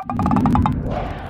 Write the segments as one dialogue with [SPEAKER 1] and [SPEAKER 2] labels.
[SPEAKER 1] you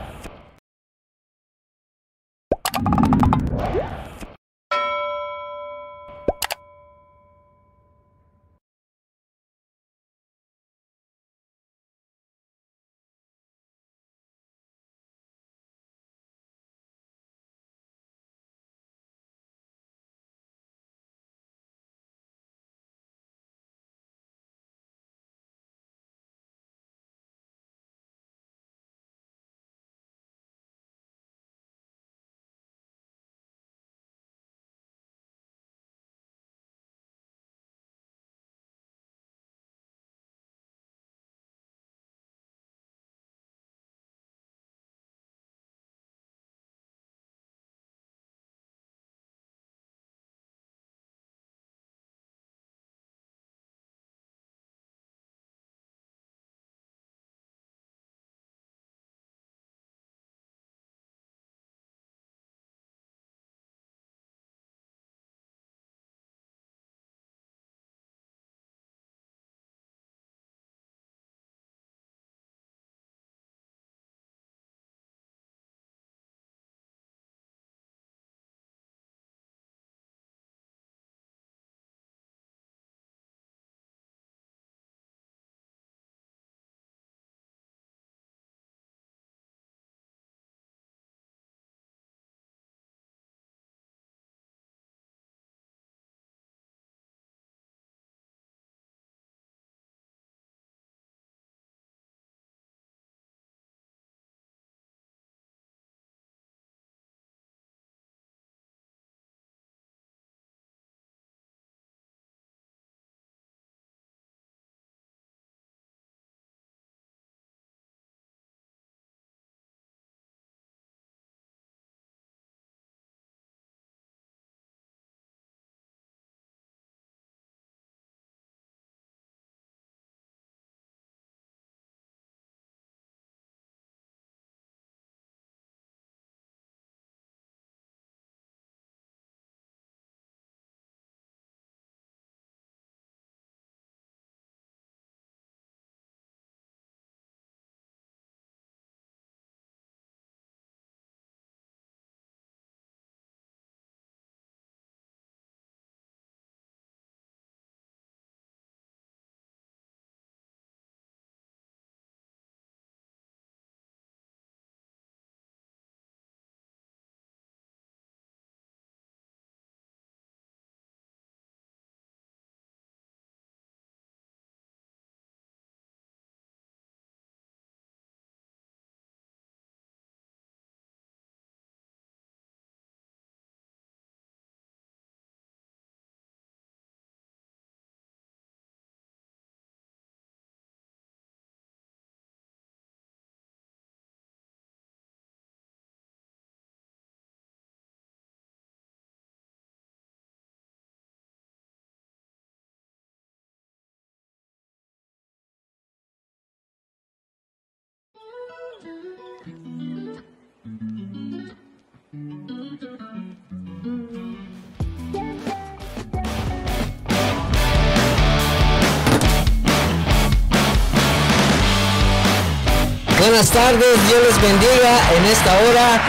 [SPEAKER 1] Buenas tardes, Dios les bendiga. En esta hora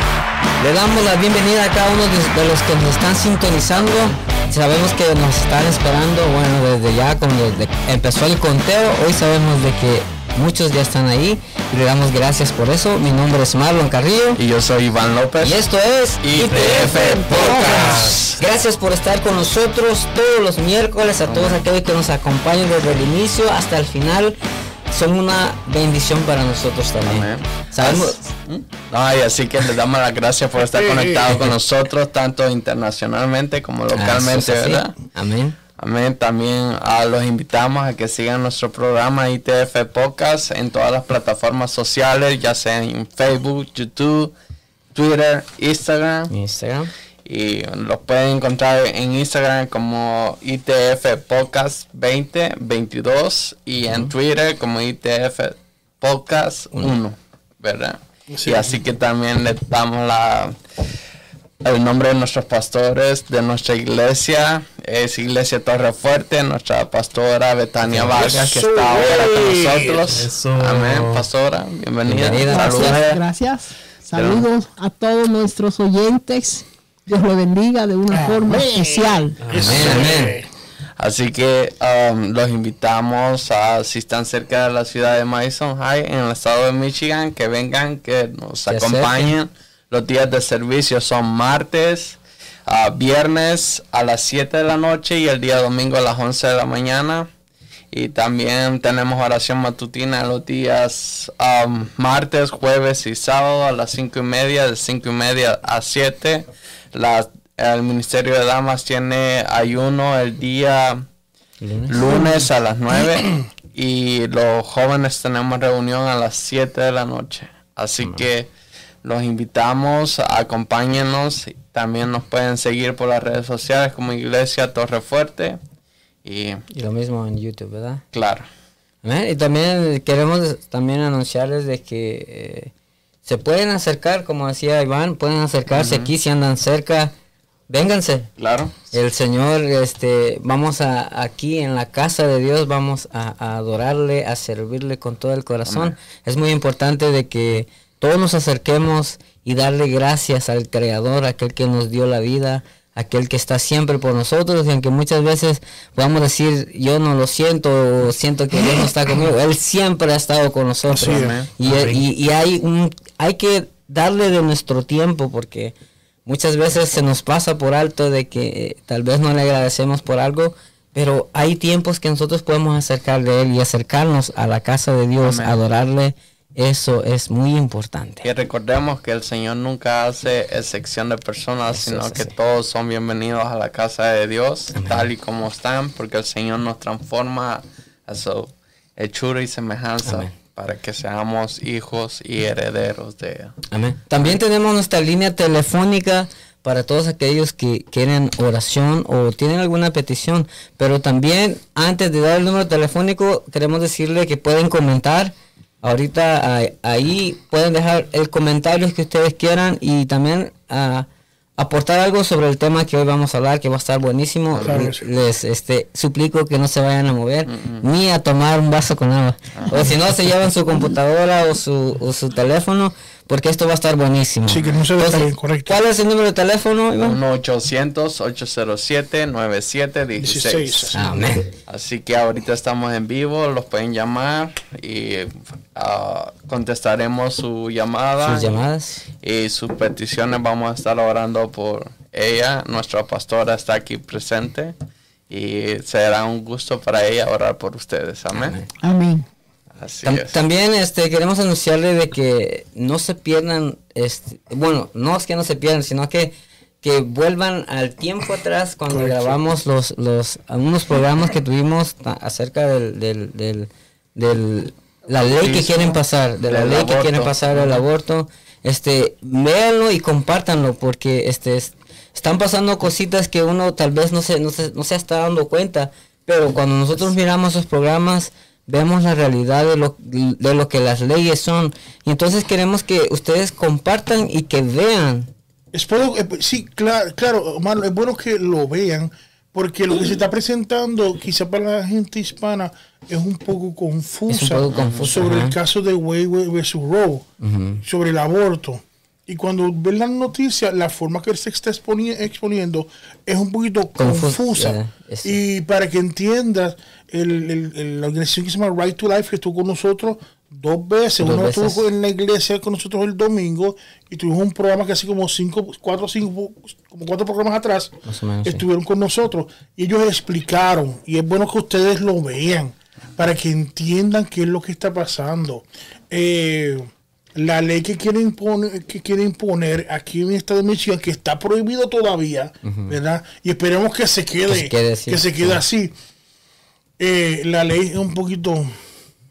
[SPEAKER 1] le damos la bienvenida a cada uno de, los que nos están sintonizando. Sabemos que nos están esperando, bueno, desde ya cuando empezó el conteo, hoy sabemos de que muchos ya están ahí y le damos gracias por eso. Mi nombre es Marlon Carrillo.
[SPEAKER 2] Y yo soy Iván López.
[SPEAKER 1] Y esto es
[SPEAKER 2] ITF Podcast.
[SPEAKER 1] Gracias por estar con nosotros todos los miércoles, a todos aquellos que nos acompañan desde el inicio hasta el final son una bendición para nosotros también. Sabemos.
[SPEAKER 2] Ay, así que les damos las gracias por estar conectados con nosotros, tanto internacionalmente como localmente, ¿verdad?
[SPEAKER 1] Amén.
[SPEAKER 2] Amén. También a los invitamos a que sigan nuestro programa ITF Podcast en todas las plataformas sociales, ya sea en Facebook, YouTube, Twitter, Instagram.
[SPEAKER 1] Instagram
[SPEAKER 2] y los pueden encontrar en Instagram como ITF Podcast 2022 y en Twitter como ITF Podcast 1, ¿verdad? Y así que también les damos la el nombre de nuestros pastores de nuestra iglesia es Iglesia Torre Fuerte, nuestra pastora Betania Vargas, que está ahora con nosotros. Amén, pastora, bienvenida.
[SPEAKER 3] Gracias, gracias. Saludos a todos nuestros oyentes. Dios lo bendiga de una forma especial.
[SPEAKER 2] Amén. Así que um, los invitamos a, si están cerca de la ciudad de Madison High, en el estado de Michigan, que vengan, que nos acompañen. Los días de servicio son martes, a viernes a las 7 de la noche y el día domingo a las 11 de la mañana. Y también tenemos oración matutina los días um, martes, jueves y sábado a las 5 y media, de 5 y media a 7. el Ministerio de Damas tiene ayuno el día lunes, a las 9 y los jóvenes tenemos reunión a las 7 de la noche. Así que los invitamos, acompáñenos. También nos pueden seguir por las redes sociales como Iglesia Torre Fuerte. Y,
[SPEAKER 1] lo mismo en YouTube, ¿verdad?
[SPEAKER 2] Claro.
[SPEAKER 1] Y también queremos también anunciarles de que eh, se pueden acercar, como decía Iván, pueden acercarse aquí si andan cerca. Vénganse.
[SPEAKER 2] Claro.
[SPEAKER 1] El Señor, este, vamos a aquí en la casa de Dios, vamos a, adorarle, a servirle con todo el corazón. Es muy importante de que todos nos acerquemos y darle gracias al Creador, aquel que nos dio la vida, aquel que está siempre por nosotros, y aunque muchas veces podamos decir, yo no lo siento, o siento que Dios no está conmigo, Él siempre ha estado con nosotros. y, hay, un, hay que darle de nuestro tiempo, porque muchas veces se nos pasa por alto de que eh, tal vez no le agradecemos por algo, pero hay tiempos que nosotros podemos acercar de Él y acercarnos a la casa de Dios, adorarle eso es muy importante.
[SPEAKER 2] Y recordemos que el Señor nunca hace excepción de personas, sino que todos son bienvenidos a la casa de Dios, tal y como están, porque el Señor nos transforma a su hechura y semejanza. para que seamos hijos y herederos de Él.
[SPEAKER 1] Amén. También tenemos nuestra línea telefónica para todos aquellos que quieren oración o tienen alguna petición. Pero también, antes de dar el número telefónico, queremos decirle que pueden comentar Ahorita ahí pueden dejar el comentario que ustedes quieran y también ah, aportar algo sobre el tema que hoy vamos a hablar, que va a estar buenísimo. Les este, suplico que no se vayan a mover ni a tomar un vaso con agua. O si no, se llevan su computadora o su, o su teléfono porque esto va a estar buenísimo.
[SPEAKER 3] Sí, que no se correcto.
[SPEAKER 1] ¿Cuál es el número de teléfono,
[SPEAKER 2] 1-800-807-9716.
[SPEAKER 1] Amén.
[SPEAKER 2] Así que ahorita estamos en vivo, los pueden llamar y uh, contestaremos su llamada.
[SPEAKER 1] Sus llamadas.
[SPEAKER 2] Y, sus peticiones vamos a estar orando por ella. Nuestra pastora está aquí presente y será un gusto para ella orar por ustedes. Amén.
[SPEAKER 3] Amén.
[SPEAKER 1] También este, queremos anunciarle de que no se pierdan, este, bueno, no es que no se pierdan, sino que, que vuelvan al tiempo atrás cuando grabamos los, los algunos programas que tuvimos acerca del, del, del, la ley que quieren pasar, de la ley que quieren pasar el aborto. Este, véanlo y compártanlo porque este están pasando cositas que uno tal vez no se, no se, no se está dando cuenta, pero cuando nosotros miramos esos programas vemos la realidad de lo, de lo que las leyes son. Y entonces queremos que ustedes compartan y que vean.
[SPEAKER 3] Es eh, sí, claro, claro, es bueno que lo vean, porque lo que se está presentando, quizá para la gente hispana, es un poco confusa sobre el caso de Wade vs. Roe, sobre el aborto. Y cuando ven la noticia, la forma que se está exponiendo es un poquito confusa. y para que entiendas, el, la organización que se llama Right to Life, que estuvo con nosotros dos veces. Uno estuvo en la iglesia con nosotros el domingo y tuvimos un programa que así como cinco, cuatro, cinco, como cuatro programas atrás estuvieron con nosotros y ellos explicaron. Y es bueno que ustedes lo vean para que entiendan qué es lo que está pasando. Eh, la ley que quiere imponer, que quiere imponer aquí en el estado de Michigan, que está prohibido todavía, ¿verdad? Y esperemos que se quede, que se quede, así. Eh, la ley es un poquito,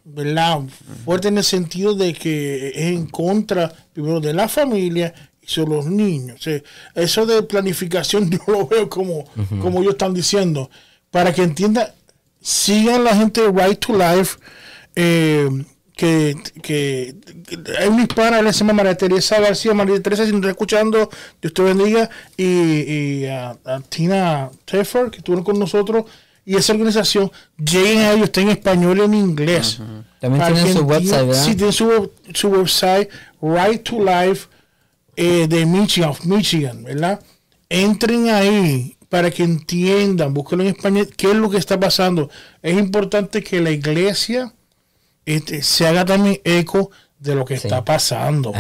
[SPEAKER 3] ¿verdad? Fuerte en el sentido de que es en contra, primero, de la familia y sobre los niños. eso de planificación yo lo veo como, como ellos están diciendo. Para que entienda, sigan la gente de Right to Life. Eh, que, que, hay una hispana, se llama María Teresa García, María Teresa, si nos está escuchando, Dios te bendiga, y, y a, Tina Teffer, que estuvieron con nosotros, y esa organización, lleguen a ellos, está en español y en inglés.
[SPEAKER 1] También tienen su website, ¿verdad?
[SPEAKER 3] Sí, tienen su, su website, Right to Life, eh, de Michigan, Michigan, ¿verdad? Entren ahí para que entiendan, búsquenlo en español, qué es lo que está pasando. Es importante que la iglesia este, se haga también eco de lo que está pasando.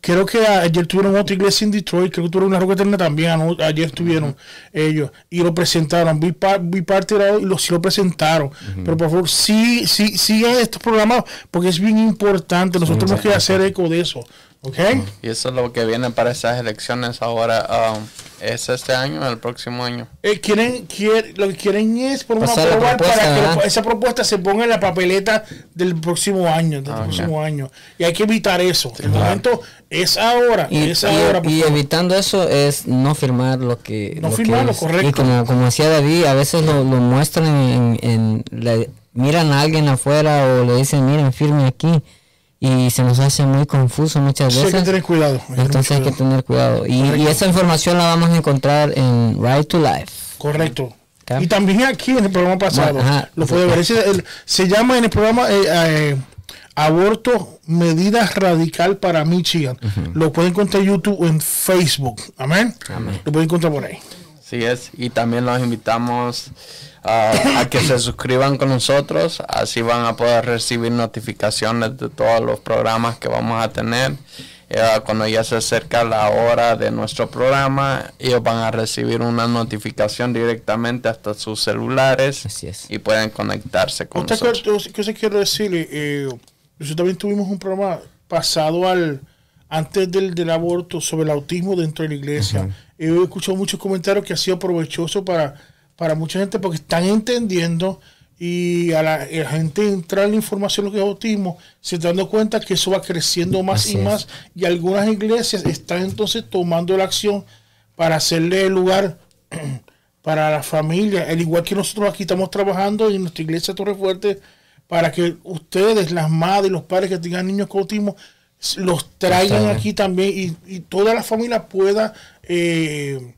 [SPEAKER 3] creo que ayer tuvieron otra iglesia en Detroit, creo que tuvieron una roca eterna también, ayer tuvieron ellos y lo presentaron. Vi, parte de y lo, sí lo presentaron. Pero por favor, sí, sí, sigan estos programas porque es bien importante. Nosotros tenemos que hacer eco de eso. Okay.
[SPEAKER 2] Y eso es lo que viene para esas elecciones ahora. Um, ¿Es este año o el próximo año?
[SPEAKER 3] Eh, quieren, lo que quieren es por para que esa propuesta se ponga en la papeleta del próximo año. Del ah, próximo año. Y hay que evitar eso. el momento es ahora.
[SPEAKER 1] Y,
[SPEAKER 3] es ahora,
[SPEAKER 1] y evitando eso es no firmar lo que.
[SPEAKER 3] No firmarlo, correcto.
[SPEAKER 1] Y como, como decía David, a veces lo, muestran en. en miran a alguien afuera o le dicen, miren, firme aquí y se nos hace muy confuso muchas veces.
[SPEAKER 3] hay que tener cuidado.
[SPEAKER 1] Entonces hay que tener cuidado. Y, esa información la vamos a encontrar en Right to Life.
[SPEAKER 3] Correcto. Y también aquí en el programa pasado. lo puede ver. se llama en el programa eh, eh, Aborto Medida Radical para Michigan. Lo pueden encontrar en YouTube o en Facebook. Amén. Lo pueden encontrar por ahí.
[SPEAKER 2] Sí es. Y también los invitamos a que se suscriban con nosotros, así van a poder recibir notificaciones de todos los programas que vamos a tener. Eh, cuando ya se acerca la hora de nuestro programa, ellos van a recibir una notificación directamente hasta sus celulares y pueden conectarse con nosotros.
[SPEAKER 3] ¿Qué se quiere decir? Eh, nosotros también tuvimos un programa pasado al antes del, del aborto sobre el autismo dentro de la iglesia. He escuchado muchos comentarios que ha sido provechoso para para mucha gente porque están entendiendo y a la, gente entrar en la información de lo que es autismo, se están dando cuenta que eso va creciendo más y más y algunas iglesias están entonces tomando la acción para hacerle lugar para la familia, al igual que nosotros aquí estamos trabajando en nuestra iglesia Torre Fuerte para que ustedes, las madres, y los padres que tengan niños con autismo, los traigan aquí también y, toda la familia pueda eh,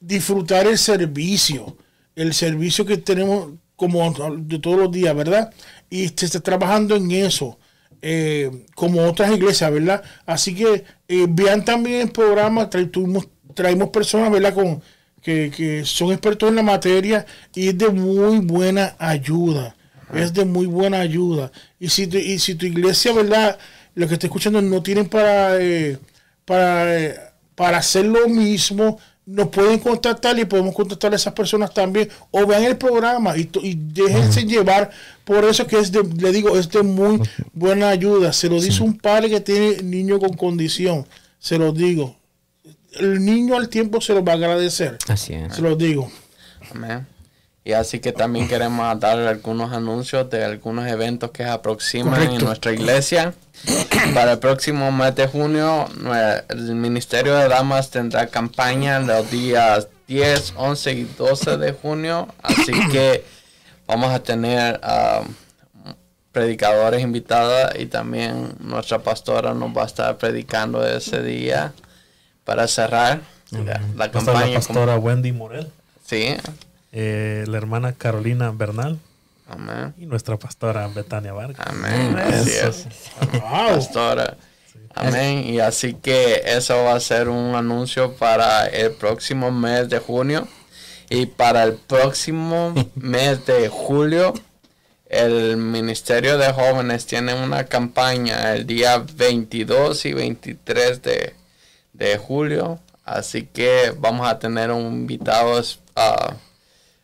[SPEAKER 3] disfrutar el servicio el servicio que tenemos como de todos los días, ¿verdad? Y se está trabajando en eso, eh, como otras iglesias, ¿verdad? Así que eh, vean también el programa, traemos, personas, ¿verdad? Con, que, son expertos en la materia y es de muy buena ayuda. Es de muy buena ayuda. Y si, tu, y si tu iglesia, ¿verdad? Lo que está escuchando no tienen para, eh, para, para hacer lo mismo, nos pueden contactar y podemos contactar a esas personas también o vean el programa y, y déjense llevar por eso que es de, le digo es de muy buena ayuda. Se lo dice un padre que tiene niño con condición se lo digo. El niño al tiempo se lo va a agradecer.
[SPEAKER 1] Así es.
[SPEAKER 3] Se lo digo.
[SPEAKER 2] Amén y así que también queremos dar algunos anuncios de algunos eventos que se aproximan en nuestra iglesia. Para el próximo mes de junio, el Ministerio de Damas tendrá campaña los días 10, 11 y 12 de junio. Así que vamos a tener um, predicadores invitados y también nuestra pastora nos va a estar predicando ese día para cerrar la, campaña.
[SPEAKER 4] La pastora Wendy Morel.
[SPEAKER 2] Sí,
[SPEAKER 4] eh, la hermana Carolina Bernal.
[SPEAKER 2] Amén.
[SPEAKER 4] Y nuestra pastora Betania Vargas.
[SPEAKER 2] Amén. Pastora. Amén. Y así que eso va a ser un anuncio para el próximo mes de junio. Y para el próximo mes de julio, el Ministerio de Jóvenes tiene una campaña el día 22 y 23 de, de julio. Así que vamos a tener un invitado uh,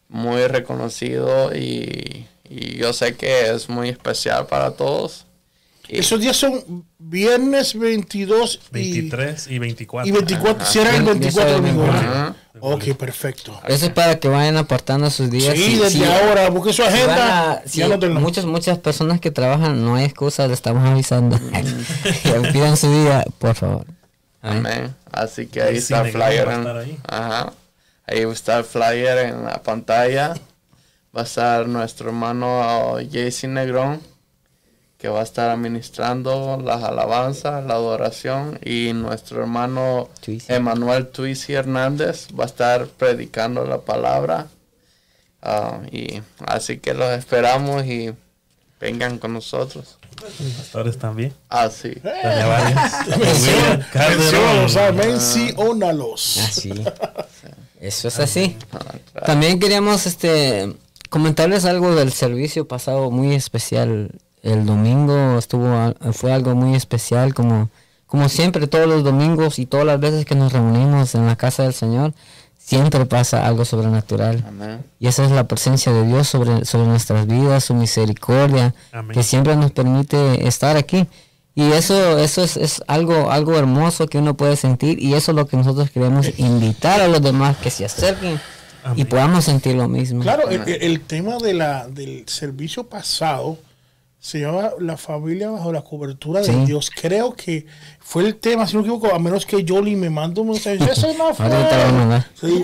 [SPEAKER 2] muy reconocido y, yo sé que es muy especial para todos.
[SPEAKER 3] Esos días son viernes 22
[SPEAKER 4] 23 y 24.
[SPEAKER 3] Y 24, si era el 24 domingo. Ok, perfecto.
[SPEAKER 1] Eso es para que vayan apartando sus días.
[SPEAKER 3] Sí, desde ahora, porque su agenda.
[SPEAKER 1] muchas, muchas personas que trabajan, no hay excusa, le estamos avisando. Pidan su día, por favor.
[SPEAKER 2] Amén. Así que ahí está el flyer. Ajá. Ahí va a estar el flyer en la pantalla. Va a estar nuestro hermano Jason Negrón. que va a estar administrando las alabanzas, la adoración y nuestro hermano Emanuel Tuisi Hernández va a estar predicando la palabra. Ah, y así que los esperamos y vengan con nosotros.
[SPEAKER 4] Pastores también.
[SPEAKER 2] Ah, sí.
[SPEAKER 3] Menciónalos.
[SPEAKER 1] Así. Eso es así. Ah, También queríamos este comentarles algo del servicio pasado muy especial. El domingo estuvo fue algo muy especial como como siempre todos los domingos y todas las veces que nos reunimos en la casa del Señor siempre pasa algo sobrenatural. Y esa es la presencia de Dios sobre, sobre nuestras vidas, su misericordia, que siempre nos permite estar aquí. Y eso, eso es, es, algo, algo hermoso que uno puede sentir y eso es lo que nosotros queremos invitar a los demás que se acerquen y podamos sentir lo mismo.
[SPEAKER 3] Claro, el, tema de la, del servicio pasado se llama La familia bajo la cobertura de Dios. Creo que fue el tema, si no me equivoco, a menos que Jolly me mande un mensaje. Eso no fue.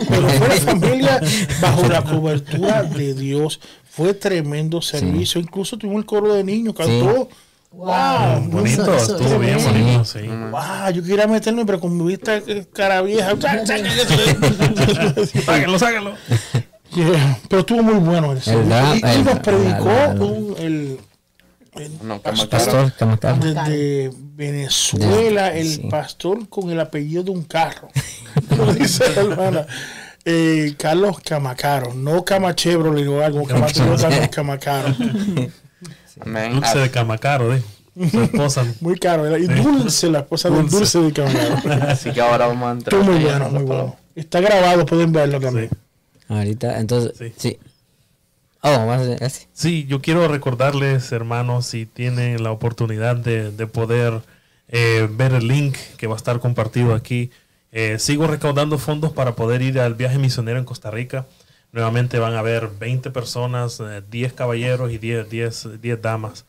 [SPEAKER 3] pero fue la familia bajo la cobertura de Dios. Fue tremendo servicio. Incluso tuvimos el coro de niños, cantó. Wow,
[SPEAKER 4] bonito, estuvo bien bonito, sí.
[SPEAKER 3] Wow, yo quería meterme, pero con mi vista cara vieja.
[SPEAKER 4] sáquenlo, sáquenlo.
[SPEAKER 3] Pero estuvo muy bueno. El, y, y, nos predicó el,
[SPEAKER 1] pastor,
[SPEAKER 3] desde Venezuela, el pastor con el apellido de un carro. Como dice la hermana. Eh, Carlos Camacaro, no Camachebro, le digo algo, Carlos Camacaro.
[SPEAKER 4] Dulce de Camacaro, ¿eh? Su esposa.
[SPEAKER 3] muy caro, y Dulce, la esposa de Dulce de Camacaro.
[SPEAKER 2] Así que ahora vamos a entrar.
[SPEAKER 3] muy bueno, muy bueno. Está grabado, pueden verlo también.
[SPEAKER 1] Ahorita, entonces, sí. Oh,
[SPEAKER 4] sí, yo quiero recordarles, hermanos, si tienen la oportunidad de, de poder eh, ver el link que va a estar compartido aquí. Eh, sigo recaudando fondos para poder ir al viaje misionero en Costa Rica. Nuevamente van a haber 20 personas, 10 eh, caballeros y 10, 10, 10 damas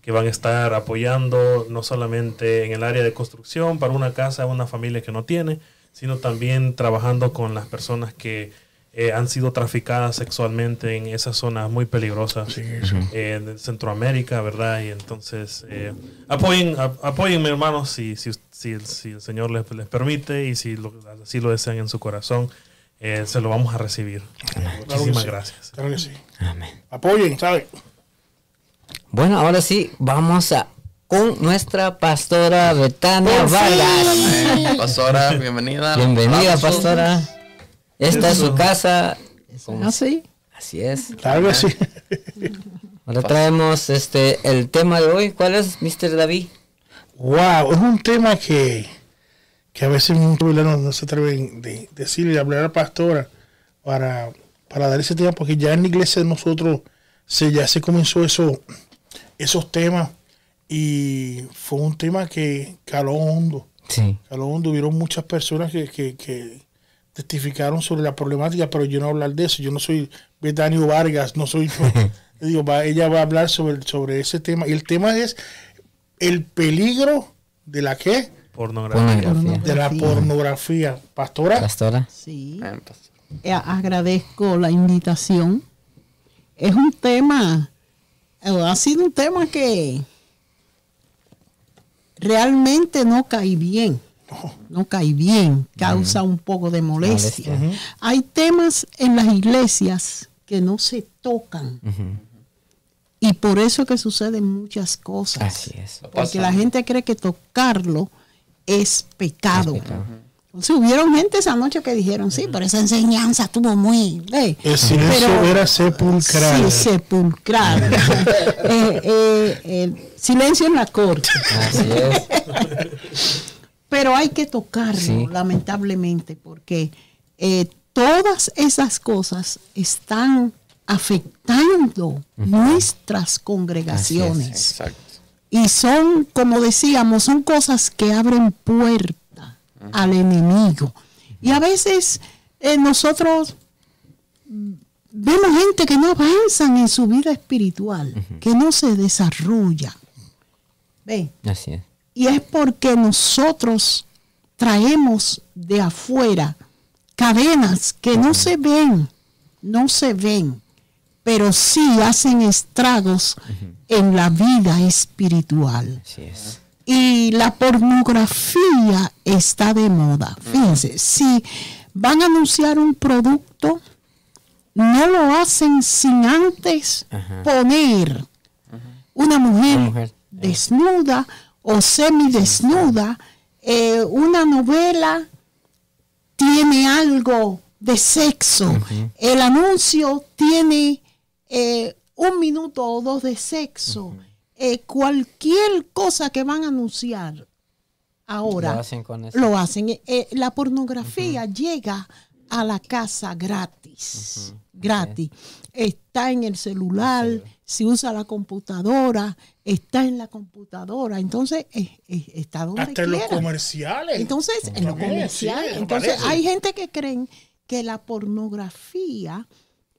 [SPEAKER 4] que van a estar apoyando no solamente en el área de construcción para una casa, una familia que no tiene, sino también trabajando con las personas que eh, han sido traficadas sexualmente en esas zonas muy peligrosas eh, en Centroamérica, ¿verdad? Y entonces eh, apoyen, apóyenme hermanos si, si, si, el Señor les, les permite y si lo, así lo desean en su corazón. Eh, se lo vamos a recibir. Muchísimas gracias.
[SPEAKER 3] Claro que sí. Amén. Apoyen, ¿sabe?
[SPEAKER 1] Bueno, ahora sí, vamos a con nuestra pastora Betania Vargas.
[SPEAKER 2] Pastora, bienvenida.
[SPEAKER 1] Bienvenida, pastora. Esta es su casa.
[SPEAKER 5] Así.
[SPEAKER 1] Así es.
[SPEAKER 3] Claro que sí.
[SPEAKER 1] Ahora traemos este el tema de hoy. ¿Cuál es, Mr. David?
[SPEAKER 3] Wow, es un tema que que a veces muchos no se atreven de decirle, de hablar a la pastora para, para dar ese tema, porque ya en la iglesia de nosotros se, ya se comenzó eso, esos temas y fue un tema que caló hondo.
[SPEAKER 1] Sí.
[SPEAKER 3] Caló hondo. Hubieron muchas personas que, que, testificaron sobre la problemática, pero yo no voy a hablar de eso. Yo no soy Betanio Vargas, no soy... digo, ella va a hablar sobre, sobre ese tema. Y el tema es el peligro de la que
[SPEAKER 4] Pornografía.
[SPEAKER 3] De la pornografía. Pastora.
[SPEAKER 1] Pastora.
[SPEAKER 5] Sí. Eh, agradezco la invitación. Es un tema, eh, ha sido un tema que realmente no cae bien. No cae bien, causa un poco de molestia. Hay temas en las iglesias que no se tocan. Y por eso que suceden muchas cosas.
[SPEAKER 1] Así es.
[SPEAKER 5] Porque la gente cree que tocarlo es pecado. hubieron gente esa noche que dijeron, sí, pero esa enseñanza estuvo muy...
[SPEAKER 3] Eh, el silencio era sepulcral.
[SPEAKER 5] Sí, sepulcral. Eh, eh, el silencio en la corte. Así es. pero hay que tocarlo, lamentablemente, porque todas esas cosas están afectando nuestras congregaciones. Exacto. Y son, como decíamos, son cosas que abren puerta al enemigo. Y a veces eh, nosotros vemos gente que no avanzan en su vida espiritual, que no se desarrolla. ¿Ve?
[SPEAKER 1] Así es.
[SPEAKER 5] Y es porque nosotros traemos de afuera cadenas que no se ven, no se ven, pero sí hacen estragos en la vida espiritual. Y la pornografía está de moda. Fíjense, si van a anunciar un producto, no lo hacen sin antes poner una mujer, desnuda o semidesnuda, eh, una novela tiene algo de sexo, el anuncio tiene eh, un minuto o dos de sexo, eh, cualquier cosa que van a anunciar ahora lo hacen. la pornografía llega a la casa gratis, gratis. Está en el celular, si usa la computadora, está en la computadora. Entonces, está donde
[SPEAKER 3] Hasta en los comerciales.
[SPEAKER 5] Entonces, en los comerciales. Entonces, hay gente que creen que la pornografía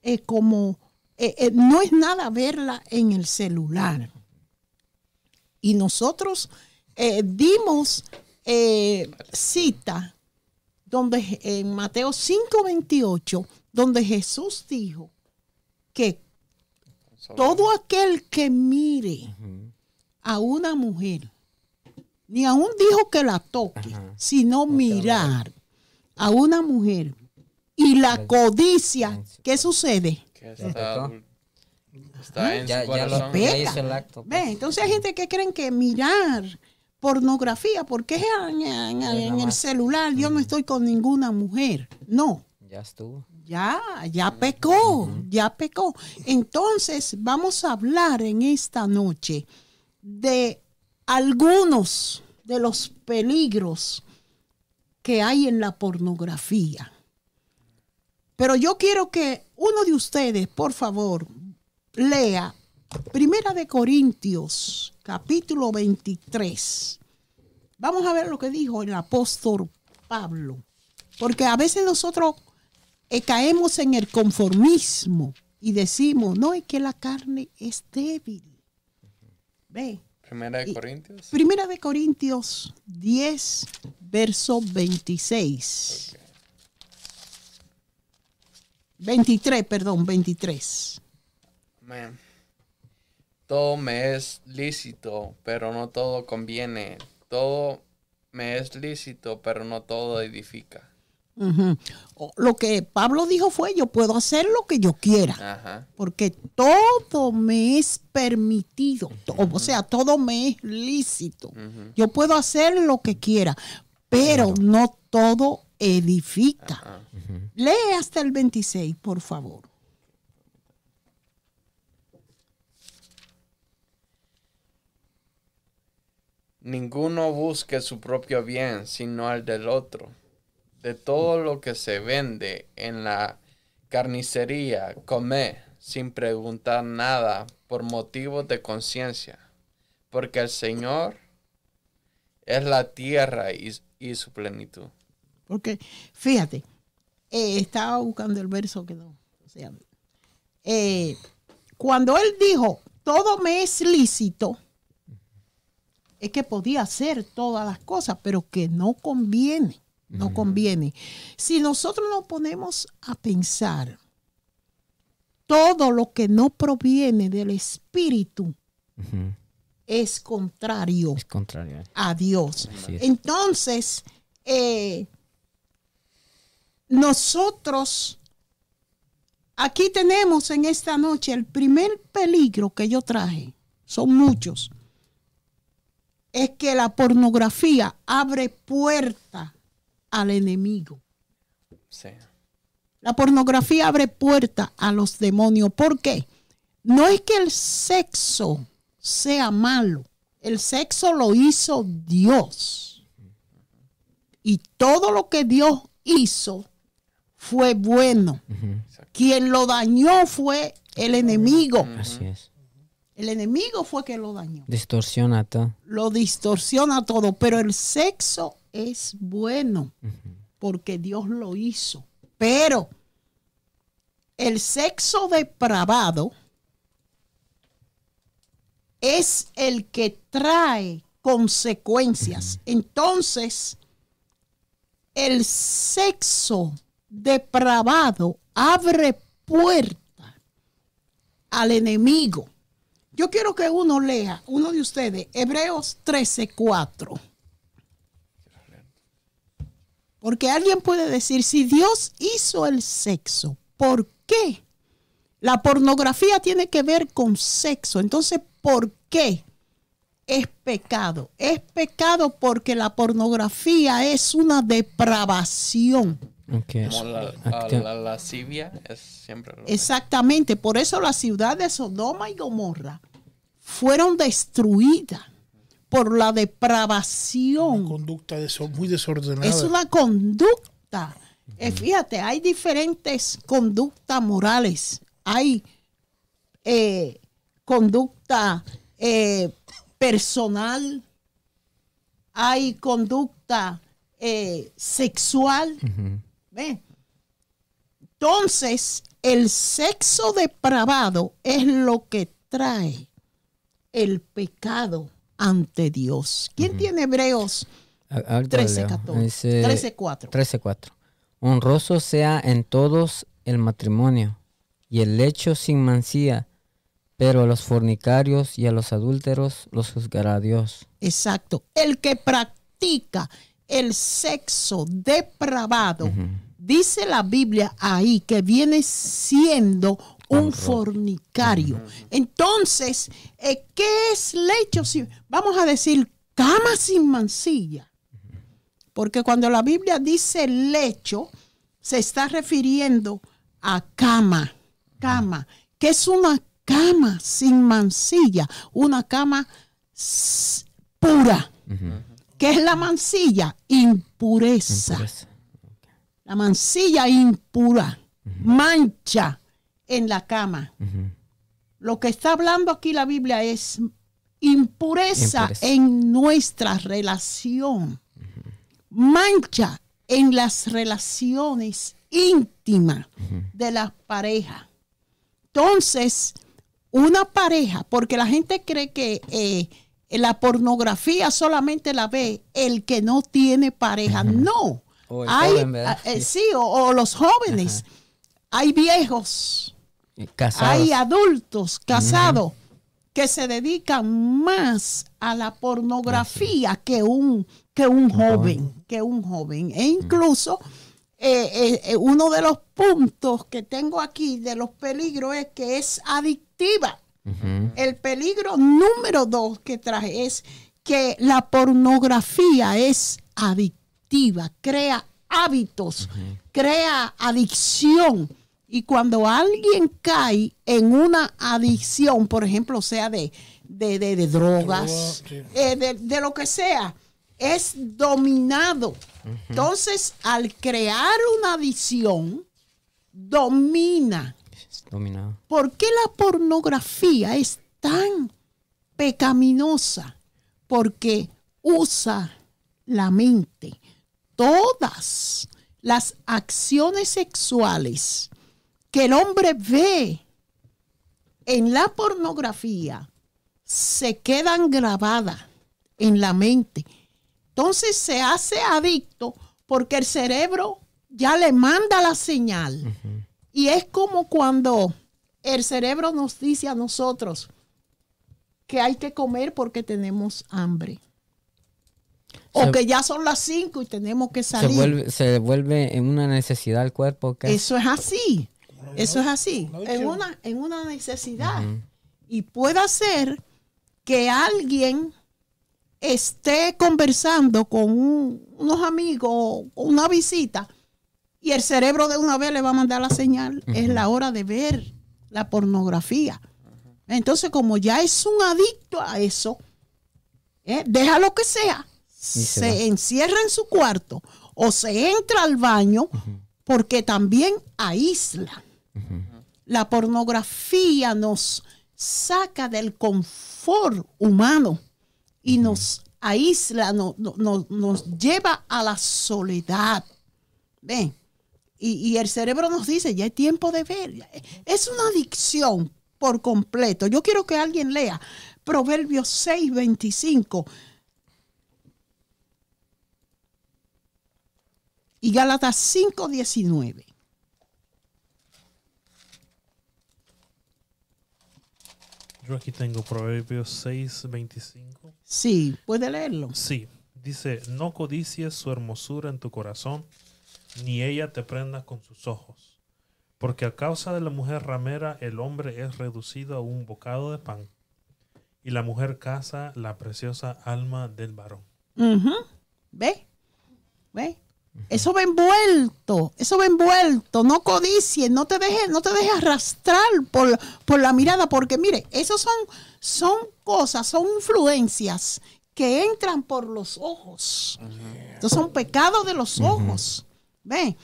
[SPEAKER 5] es como, eh, eh, no es nada verla en el celular. Y nosotros eh, dimos cita donde en Mateo 5:28, donde Jesús dijo que todo aquel que mire a una mujer, ni aún dijo que la toque, sino mirar a una mujer y la codicia, ¿qué sucede? Está, en ya, Entonces hay gente que creen que mirar pornografía, porque es en, el celular, yo no estoy con ninguna mujer. No.
[SPEAKER 1] Ya estuvo.
[SPEAKER 5] Ya, ya pecó, ya pecó. Entonces vamos a hablar en esta noche de algunos de los peligros que hay en la pornografía. Pero yo quiero que uno de ustedes, por favor, lea Primera de Corintios, capítulo 23. Vamos a ver lo que dijo el apóstol Pablo. Porque a veces nosotros eh, caemos en el conformismo y decimos, no, es que la carne es débil.
[SPEAKER 2] Ve. Primera de Corintios.
[SPEAKER 5] Primera de Corintios 10, verso 26. 23, perdón, 23.
[SPEAKER 2] Todo me es lícito, pero no todo conviene. Todo me es lícito, pero no todo edifica.
[SPEAKER 5] Lo que Pablo dijo fue, yo puedo hacer lo que yo quiera, porque todo me es permitido, o sea, todo me es lícito. Yo puedo hacer lo que quiera, pero no todo edifica. Lee hasta el 26, por favor.
[SPEAKER 2] Ninguno busque su propio bien, sino el del otro. De todo lo que se vende en la carnicería, come sin preguntar nada por motivos de conciencia, porque el Señor es la tierra y, y su plenitud.
[SPEAKER 5] Porque, fíjate, eh, estaba buscando el verso que no. O sea, eh, cuando él dijo, todo me es lícito, es que podía hacer todas las cosas, pero que no conviene, no conviene. Si nosotros nos ponemos a pensar, todo lo que no proviene del Espíritu es contrario, a Dios. Entonces, eh, nosotros aquí tenemos en esta noche el primer peligro que yo traje, son muchos, es que la pornografía abre puerta al enemigo. La pornografía abre puerta a los demonios. ¿Por qué? No es que el sexo sea malo. El sexo lo hizo Dios. Y todo lo que Dios hizo fue bueno. Quien lo dañó fue el enemigo. Así es. El enemigo fue que lo dañó.
[SPEAKER 1] Distorsiona todo.
[SPEAKER 5] Lo distorsiona todo, pero el sexo es bueno porque Dios lo hizo. Pero el sexo depravado es el que trae consecuencias. Entonces, el sexo depravado abre puerta al enemigo. Yo quiero que uno lea, uno de ustedes, Hebreos 13:4. Porque alguien puede decir, si Dios hizo el sexo, ¿por qué? La pornografía tiene que ver con sexo. Entonces, ¿por qué es pecado? Es pecado porque la pornografía es una depravación.
[SPEAKER 2] Como la, lascivia es siempre
[SPEAKER 5] Exactamente, por eso la ciudad de Sodoma y Gomorra fueron destruidas por la depravación.
[SPEAKER 3] Una conducta muy desordenada.
[SPEAKER 5] Es una conducta. Eh, fíjate, hay diferentes conductas morales. Hay eh, conducta eh, personal, hay conducta sexual. Entonces, el sexo depravado es lo que trae el pecado ante Dios. ¿Quién tiene Hebreos 13, 13, 4?
[SPEAKER 1] 13, 4. Honroso sea en todos el matrimonio y el lecho sin mancía, pero a los fornicarios y a los adúlteros los juzgará Dios.
[SPEAKER 5] Exacto. El que practica el sexo depravado, dice la Biblia ahí que viene siendo un fornicario. Entonces, eh, ¿qué es lecho? Vamos a decir cama sin mancilla. Porque cuando la Biblia dice lecho, se está refiriendo a cama, cama, que es una cama sin mancilla, una cama pura. ¿Qué es la mancilla? Impureza. La mancilla impura, mancha en la cama. Lo que está hablando aquí la Biblia es impureza, en nuestra relación, mancha en las relaciones íntimas de la pareja. Entonces, una pareja, porque la gente cree que eh, la pornografía solamente la ve el que no tiene pareja. No. Hay, eh, sí, o, los jóvenes. Hay viejos hay adultos casados que se dedican más a la pornografía que un, que un joven, que un joven. E incluso eh, eh, eh, uno de los puntos que tengo aquí de los peligros es que es adictiva. El peligro número dos que traje es que la pornografía es adictiva, crea hábitos, crea adicción y cuando alguien cae en una adicción, por ejemplo, sea de, de, drogas, eh, de, lo que sea, es dominado. Entonces, al crear una adicción, domina. dominado. ¿Por qué la pornografía es tan pecaminosa? Porque usa la mente. Todas las acciones sexuales que el hombre ve en la pornografía se quedan grabadas en la mente. Entonces se hace adicto porque el cerebro ya le manda la señal. Y es como cuando el cerebro nos dice a nosotros que hay que comer porque tenemos hambre. O que ya son las 5 y tenemos que salir.
[SPEAKER 1] Se vuelve, en una necesidad del cuerpo.
[SPEAKER 5] Eso es así. Eso es así, en una, en una necesidad. Y puede ser que alguien esté conversando con unos amigos, una visita, y el cerebro de una vez le va a mandar la señal, es la hora de ver la pornografía. Entonces, como ya es un adicto a eso, ¿eh? deja lo que sea, se, encierra en su cuarto o se entra al baño, porque también aísla. La pornografía nos saca del confort humano y nos aísla, nos lleva a la soledad. ¿Ven? Y, el cerebro nos dice, ya es tiempo de ver. Es una adicción por completo. Yo quiero que alguien lea Proverbios 6, 25. Y Gálatas 5, 19.
[SPEAKER 4] Yo aquí tengo Proverbios 6, 25.
[SPEAKER 5] Sí, puede leerlo.
[SPEAKER 4] Sí, dice, no codicies su hermosura en tu corazón, ni ella te prenda con sus ojos. Porque a causa de la mujer ramera el hombre es reducido a un bocado de pan, y la mujer caza la preciosa alma del varón.
[SPEAKER 5] ¿Ve? ¿Ve? Eso va envuelto, eso va envuelto, no codicies, no te dejes, no te dejes arrastrar por, por, la mirada, porque mire, esos son, son cosas, son influencias que entran por los ojos. Estos son pecados de los ojos. ¿Ve?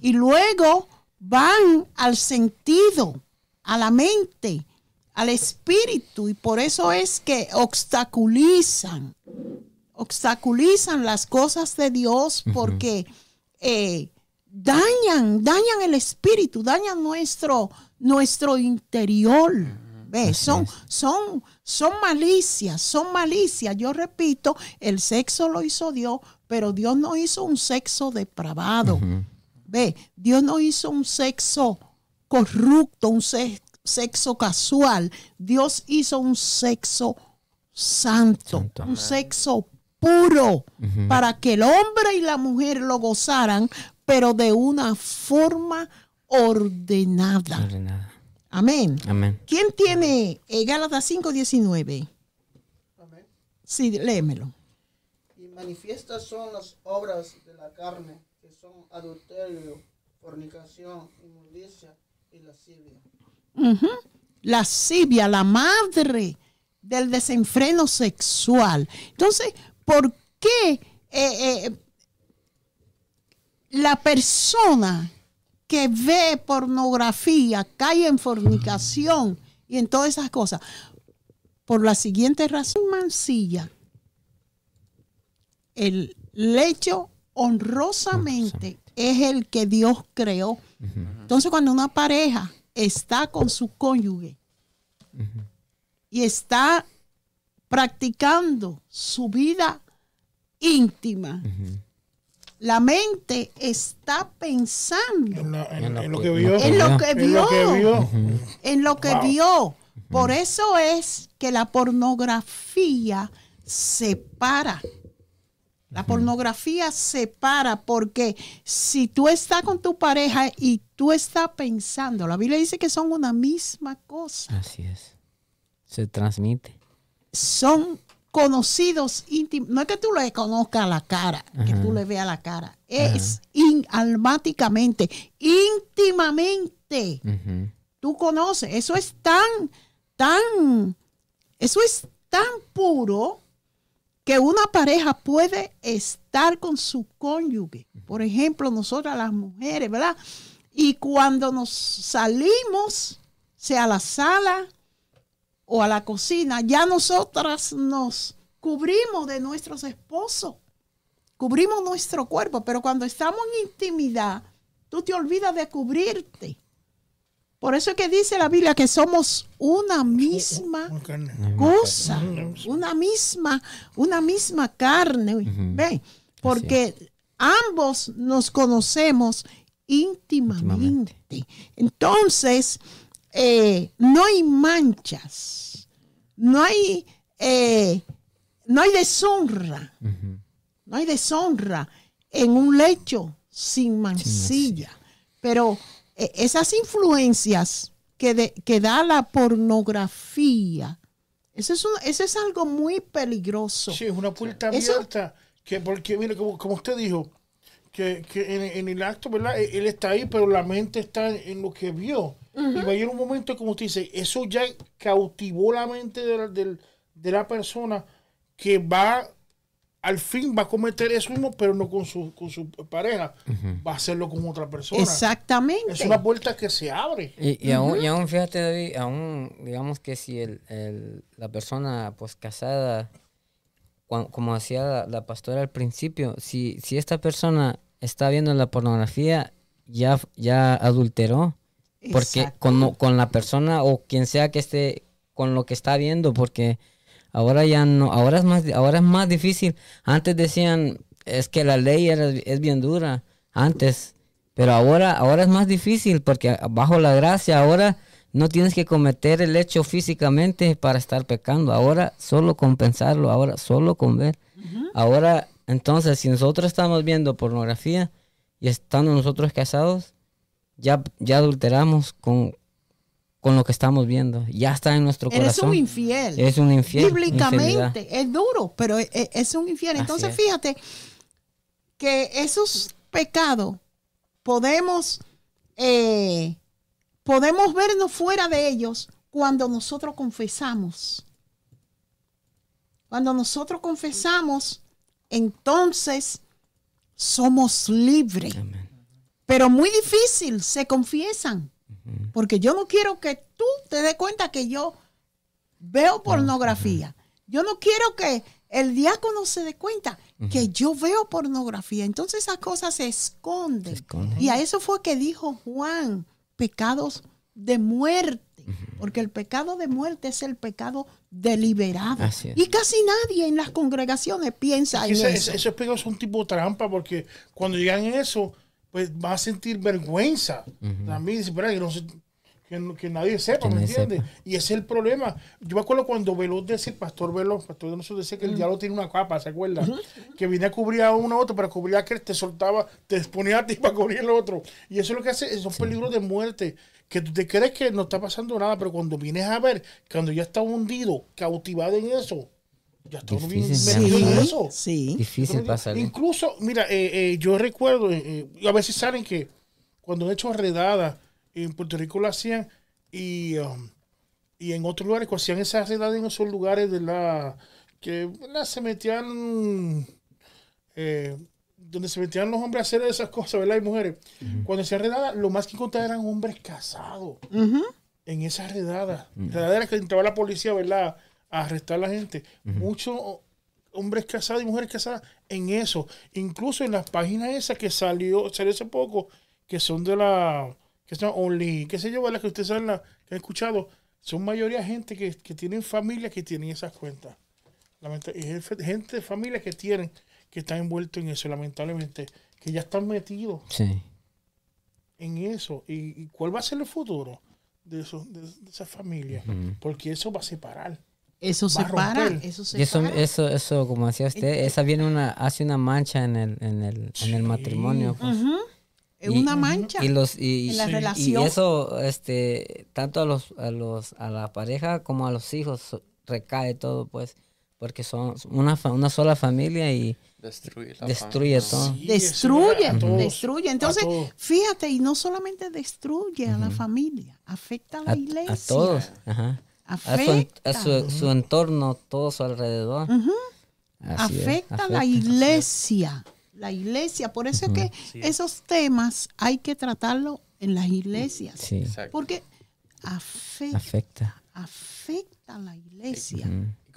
[SPEAKER 5] Y luego van al sentido, a la mente, al espíritu, y por eso es que obstaculizan obstaculizan las cosas de Dios porque eh, dañan, dañan el espíritu, dañan nuestro, nuestro interior. Son, son, son malicias, son malicias. Yo repito, el sexo lo hizo Dios, pero Dios no hizo un sexo depravado. Ve, Dios no hizo un sexo corrupto, un sexo casual. Dios hizo un sexo santo, un sexo puro para que el hombre y la mujer lo gozaran, pero de una forma ordenada. Amén.
[SPEAKER 1] Amén.
[SPEAKER 5] ¿Quién tiene eh, Gálatas 5:19? Amén. Sí, léemelo.
[SPEAKER 6] Y manifiestas son las obras de la carne, que son adulterio, fornicación, inmundicia y lascivia.
[SPEAKER 5] La Lascivia, la madre del desenfreno sexual. Entonces, ¿por qué eh, eh, la persona que ve pornografía cae en fornicación y en todas esas cosas? Por la siguiente razón mancilla. El lecho honrosamente es el que Dios creó. Entonces cuando una pareja está con su cónyuge y está practicando su vida íntima. La mente está pensando
[SPEAKER 3] en, lo que vio.
[SPEAKER 5] En lo que vio. En lo que vio. Por eso es que la pornografía separa. La pornografía separa porque si tú estás con tu pareja y tú estás pensando, la Biblia dice que son una misma cosa.
[SPEAKER 1] Así es. Se transmite
[SPEAKER 5] son conocidos íntimos. No es que tú le conozcas la cara, que tú le veas la cara. Es almáticamente, íntimamente. Tú conoces. Eso es tan, tan, eso es tan puro que una pareja puede estar con su cónyuge. Por ejemplo, nosotras las mujeres, ¿verdad? Y cuando nos salimos, sea a la sala, o a la cocina, ya nosotras nos cubrimos de nuestros esposos, cubrimos nuestro cuerpo, pero cuando estamos en intimidad, tú te olvidas de cubrirte. Por eso es que dice la Biblia que somos una misma cosa, una misma, una misma carne. ¿Ve? Porque ambos nos conocemos íntimamente. Entonces, eh, no hay manchas, no hay, eh, no hay deshonra, no hay deshonra en un lecho sin mancilla. Pero eh, esas influencias que, que, da la pornografía, eso es, eso es algo muy peligroso.
[SPEAKER 3] Sí, es una puerta abierta, que porque, mire, como, como usted dijo, que, en, el acto, ¿verdad? Él está ahí, pero la mente está en lo que vio. Y va a ir un momento, como usted dice, eso ya cautivó la mente de la, persona que va, al fin va a cometer eso mismo, pero no con su, con su pareja, va a hacerlo con otra persona.
[SPEAKER 5] Exactamente.
[SPEAKER 3] Es una puerta que se abre.
[SPEAKER 1] Y, aún, y aún, fíjate, David, aún, digamos que si el, la persona pues casada, como hacía la, pastora al principio, si, si esta persona está viendo la pornografía, ya, ya adulteró porque con, con, la persona o quien sea que esté con lo que está viendo, porque ahora ya no, ahora es más, ahora es más difícil. Antes decían, es que la ley es bien dura, antes, pero ahora, ahora es más difícil porque bajo la gracia ahora no tienes que cometer el hecho físicamente para estar pecando. Ahora solo con pensarlo, ahora solo con ver. Ahora, entonces, si nosotros estamos viendo pornografía y estando nosotros casados, ya, ya adulteramos con, con lo que estamos viendo. Ya está en nuestro corazón. Eres
[SPEAKER 5] un infiel.
[SPEAKER 1] Es un infiel.
[SPEAKER 5] Bíblicamente, es duro, pero e, e, es, un infiel. Entonces, fíjate que esos pecados podemos, eh, podemos vernos fuera de ellos cuando nosotros confesamos. Cuando nosotros confesamos, entonces somos libres. Pero muy difícil, se confiesan. Porque yo no quiero que tú te des cuenta que yo veo pornografía. Yo no quiero que el diácono se dé cuenta que yo veo pornografía. Entonces esas cosas se esconden. Y a eso fue que dijo Juan, pecados de muerte. Porque el pecado de muerte es el pecado deliberado. Y casi nadie en las congregaciones piensa en eso.
[SPEAKER 3] Esos pecados son tipo trampa porque cuando llegan eso, pues va a sentir vergüenza. También dice, pero no sé, que, nadie sepa, ¿me entiendes? Y ese es el problema. Yo me acuerdo cuando Veloz decía, el pastor Veloz, pastor de nosotros decía que el diablo tiene una capa, ¿se acuerda? Que venía a cubrir a uno a otro, pero cubría que te soltaba, te exponía a ti para cubrir el otro. Y eso es lo que hace, esos peligros de muerte, que tú te crees que no está pasando nada, pero cuando vienes a ver, cuando ya está hundido, cautivado en eso, ya está metido en eso.
[SPEAKER 1] Sí. Difícil pasar.
[SPEAKER 3] Incluso, mira, eh, eh, yo recuerdo, eh, a veces saben que cuando he hecho redadas, en Puerto Rico lo hacían y, um, y en otros lugares, cuando hacían esas redadas en esos lugares de la que se metían eh, donde se metían los hombres a hacer esas cosas, ¿verdad? Y mujeres. Cuando se redadas, lo más que encontraban eran hombres casados. En esas redadas. Redadas que entraba la policía, ¿verdad? A arrestar a la gente. Muchos hombres casados y mujeres casadas en eso. Incluso en las páginas esas que salió, salió hace poco, que son de la que son only, qué sé yo, las que ustedes la, que han escuchado, son mayoría gente que, que tienen familias que tienen esas cuentas. Y gente de familias que tienen, que están envueltos en eso, lamentablemente, que ya están metidos en eso. ¿Y, cuál va a ser el futuro de, eso, de, esas familias? Porque eso va a separar.
[SPEAKER 5] Eso separa, eso separa.
[SPEAKER 1] Eso, eso, como decía usted, esa viene una, hace una mancha en el, en el, en el matrimonio. Pues
[SPEAKER 5] es una mancha
[SPEAKER 1] y los, y, en la relación. Y eso, este, tanto a los, a los, a la pareja como a los hijos recae todo, pues, porque son una, una sola familia y
[SPEAKER 2] destruye,
[SPEAKER 1] todo.
[SPEAKER 5] destruye, destruye. Entonces, fíjate, y no solamente destruye a la familia, afecta a la iglesia.
[SPEAKER 1] A todos, Ajá. Afecta. A, su, su, entorno, todo su alrededor.
[SPEAKER 5] Afecta a la iglesia la iglesia. Por eso es que esos temas hay que tratarlo en las iglesias. Porque afecta, afecta, a la iglesia.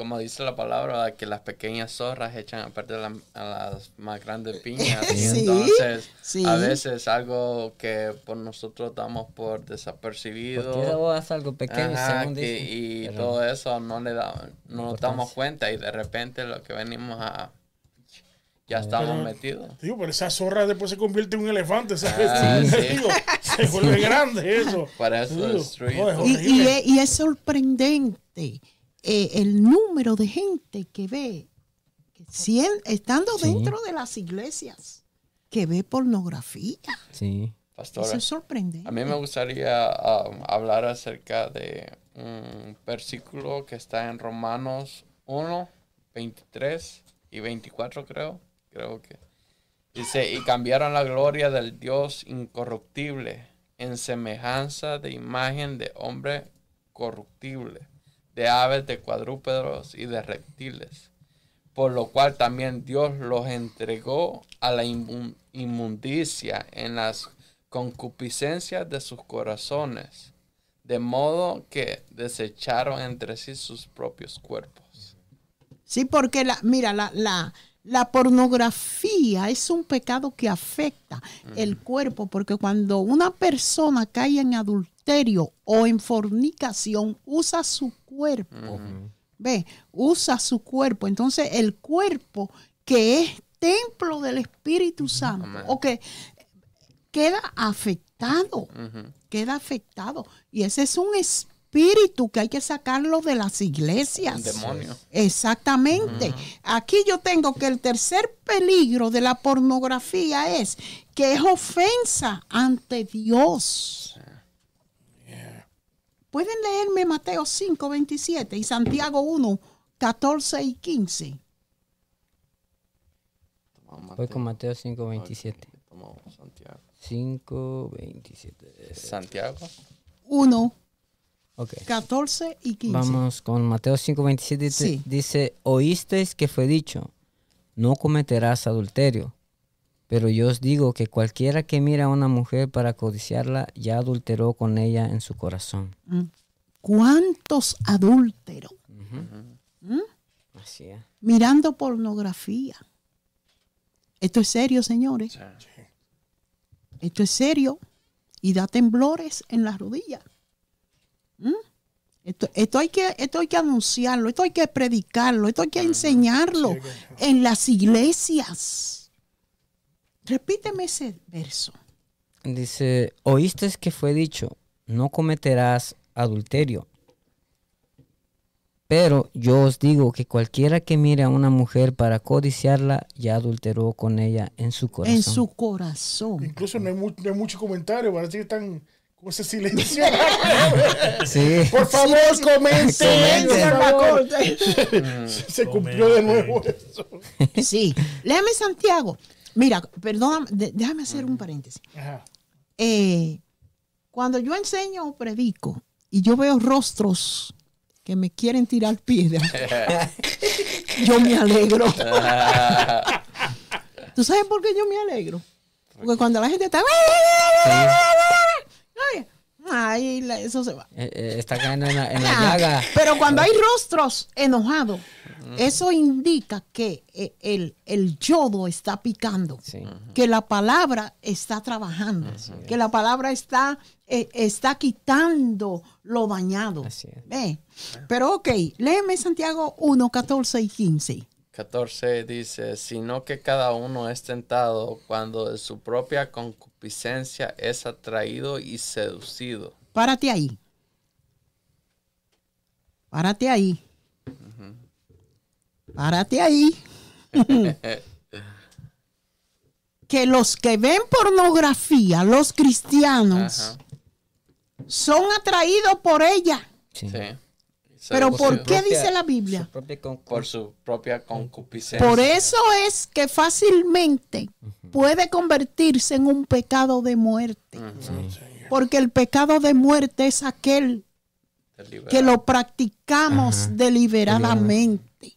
[SPEAKER 2] Como dice la palabra, que las pequeñas zorras echan a perder a las más grandes piñas. entonces, a veces algo que por nosotros damos por desapercibido.
[SPEAKER 1] Porque algo pequeño,
[SPEAKER 2] y todo eso no le da, no nos damos cuenta y de repente lo que venimos a ya estamos metidos.
[SPEAKER 3] Digo, pero esa zorra después se convierte en un elefante, ah, se vuelve grande eso.
[SPEAKER 2] Para eso
[SPEAKER 5] y, es sorprendente eh, el número de gente que ve, estando dentro de las iglesias, que ve pornografía.
[SPEAKER 1] Sí.
[SPEAKER 2] Pastora,
[SPEAKER 5] eso es sorprendente.
[SPEAKER 2] A mí me gustaría um, hablar acerca de un versículo que está en Romanos 1, 23 y 24 creo creo que. Dice, y cambiaron la gloria del Dios incorruptible en semejanza de imagen de hombre corruptible, de aves, de cuadrúpedos y de reptiles. Por lo cual también Dios los entregó a la inmundicia en las concupiscencias de sus corazones, de modo que desecharon entre sí sus propios cuerpos.
[SPEAKER 5] Sí, porque la, mira, la, la, la pornografía es un pecado que afecta el cuerpo, porque cuando una persona cae en adulterio o en fornicación, usa su cuerpo. Ve, usa su cuerpo. Entonces, el cuerpo que es templo del Espíritu Santo, o que queda afectado queda afectado. Y ese es un espíritu que hay que sacarlo de las iglesias.
[SPEAKER 2] demonio.
[SPEAKER 5] Exactamente. Aquí yo tengo que el tercer peligro de la pornografía es que es ofensa ante Dios. Pueden leerme Mateo 5, 27 y Santiago 1, 14 y 15.
[SPEAKER 1] Voy con Mateo 5, 27.
[SPEAKER 2] Santiago.
[SPEAKER 1] 5, 27.
[SPEAKER 2] Santiago.
[SPEAKER 5] 1, 14 y 15.
[SPEAKER 1] Vamos con Mateo 5, 27. Dice, dice, oísteis que fue dicho, no cometerás adulterio. Pero yo os digo que cualquiera que mira a una mujer para codiciarla, ya adulteró con ella en su corazón. Mm.
[SPEAKER 5] ¿Cuántos adúlteros? ¿Mm? Así es. Mirando pornografía. Esto es serio, señores. Esto es serio. Y da temblores en las rodillas. ¿Mm? Esto, hay que, esto hay que anunciarlo, esto hay que predicarlo, esto hay que enseñarlo en las iglesias. Repíteme ese verso.
[SPEAKER 1] Dice, oíste que fue dicho, no cometerás adulterio. Pero yo os digo que cualquiera que mire a una mujer para codiciarla, ya adulteró con ella en su corazón.
[SPEAKER 5] En su corazón.
[SPEAKER 3] Incluso no hay, mucho comentario, parece que están con ese silencio.
[SPEAKER 1] sí.
[SPEAKER 3] Por favor, comente. Se, cumplió de nuevo eso.
[SPEAKER 5] Sí. Léame Santiago. Mira, perdón, déjame hacer un paréntesis. Eh, cuando yo enseño o predico y yo veo rostros que me quieren tirar piedra, yo me alegro. ¿Tú sabes por qué yo me alegro? Porque cuando la gente está... Ay, eso se va.
[SPEAKER 1] Eh, eh, está cayendo en la, llaga.
[SPEAKER 5] Pero cuando hay rostros enojados, eso indica que eh, el, el yodo está picando, que la palabra está trabajando, que la palabra está, está quitando lo dañado. Pero ok, léeme Santiago 1, 14 y 15.
[SPEAKER 2] 14 dice, sino que cada uno es tentado cuando de su propia concupiscencia es atraído y seducido.
[SPEAKER 5] Párate ahí. Párate ahí. Párate ahí. que los que ven pornografía, los cristianos, son atraídos por ella. Sí. Pero ¿por qué dice la Biblia?
[SPEAKER 2] por su propia concupiscencia.
[SPEAKER 5] Por eso es que fácilmente puede convertirse en un pecado de muerte. Porque el pecado de muerte es aquel que lo practicamos deliberadamente.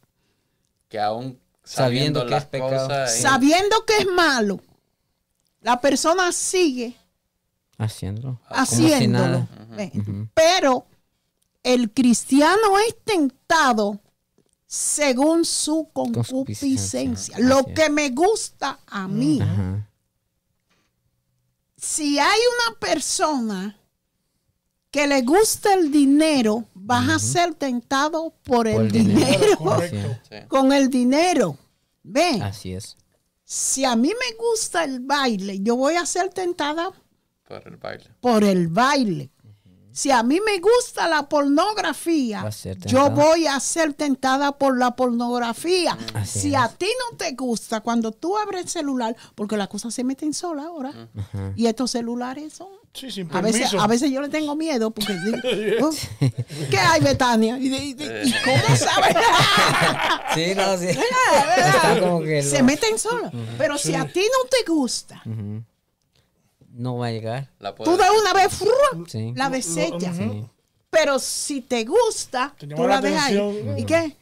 [SPEAKER 2] Que aún sabiendo, que es pecado,
[SPEAKER 5] sabiendo que es malo, la persona sigue
[SPEAKER 1] haciéndolo.
[SPEAKER 5] Haciéndolo. Pero el cristiano es tentado según su concupiscencia. Lo que me gusta a mí. Si hay una persona que le gusta el dinero, vas a ser tentado por, el, dinero. Con el dinero. ¿Ven?
[SPEAKER 1] Así es.
[SPEAKER 5] Si a mí me gusta el baile, yo voy a ser tentada
[SPEAKER 2] por el baile.
[SPEAKER 5] Por el baile. Si a mí me gusta la pornografía, yo voy a ser tentada por la pornografía. si a ti no te gusta, cuando tú abres el celular, porque las cosas se meten solas ahora, y estos celulares son...
[SPEAKER 3] Sí, sin
[SPEAKER 5] a, veces, a veces yo le tengo miedo porque oh, ¿qué hay, Betania? ¿Y, cómo sabes?
[SPEAKER 1] sí, no,
[SPEAKER 5] sí. se meten solas. Pero si a ti no te gusta,
[SPEAKER 1] no va a llegar.
[SPEAKER 5] tú de una vez la desechas. Pero si te gusta, tú la dejas ahí. ¿Y qué?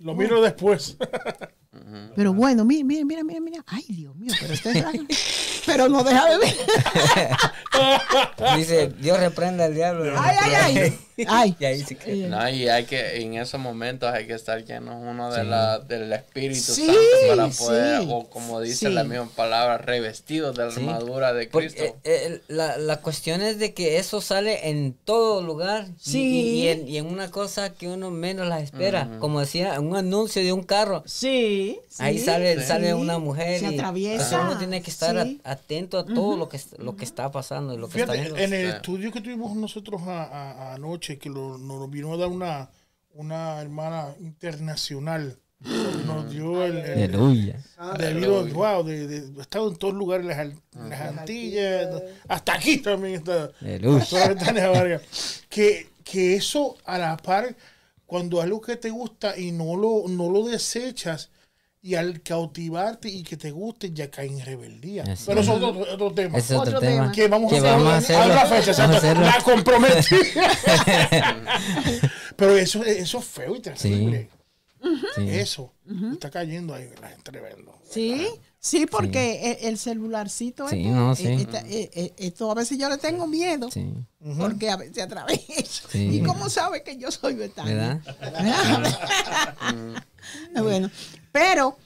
[SPEAKER 3] Lo miro después.
[SPEAKER 5] Pero bueno, mira, mira, mira, mira, mira. Ay, Dios mío, pero este Pero no deja de ver.
[SPEAKER 1] Dice, Dios reprenda al diablo.
[SPEAKER 5] Ay, ay, ay.
[SPEAKER 2] Ay. y ahí No, y hay que, en esos momentos hay que estar llenos uno de la, del Espíritu Santo para poder, o como dice la misma palabra, revestidos de la armadura de Cristo.
[SPEAKER 1] Eh, eh, la, la, cuestión es de que eso sale en todo lugar y, en, y, en, una cosa que uno menos la espera. Como decía, un anuncio de un carro.
[SPEAKER 5] Sí.
[SPEAKER 1] Ahí sale, sale una mujer.
[SPEAKER 5] Se atraviesa.
[SPEAKER 1] uno tiene que estar atento a todo lo, que, lo que está pasando. Y lo que está
[SPEAKER 3] en el estudio que tuvimos nosotros anoche, que nos vino a dar una, una hermana internacional. Nos dio el. debido, wow, de, de, estado en todos lugares, las, las Antillas, hasta aquí también está. Que, que eso a la par, cuando algo que te gusta y no lo, no lo desechas, y al cautivarte y que te guste ya cae en rebeldía. Pero eso es otro, otro tema.
[SPEAKER 1] Es otro, tema.
[SPEAKER 3] Que vamos, a, hacer a la fecha, la comprometí. Pero eso, eso es feo y terrible. Sí. Eso está cayendo ahí la gente rebelde.
[SPEAKER 5] Sí. Sí, porque el, celularcito,
[SPEAKER 1] sí, no, sí.
[SPEAKER 5] Eh, eh, esto a veces yo le tengo miedo, porque a veces atraviesa. ¿Y cómo sabe que yo soy ¿Verdad? bueno, pero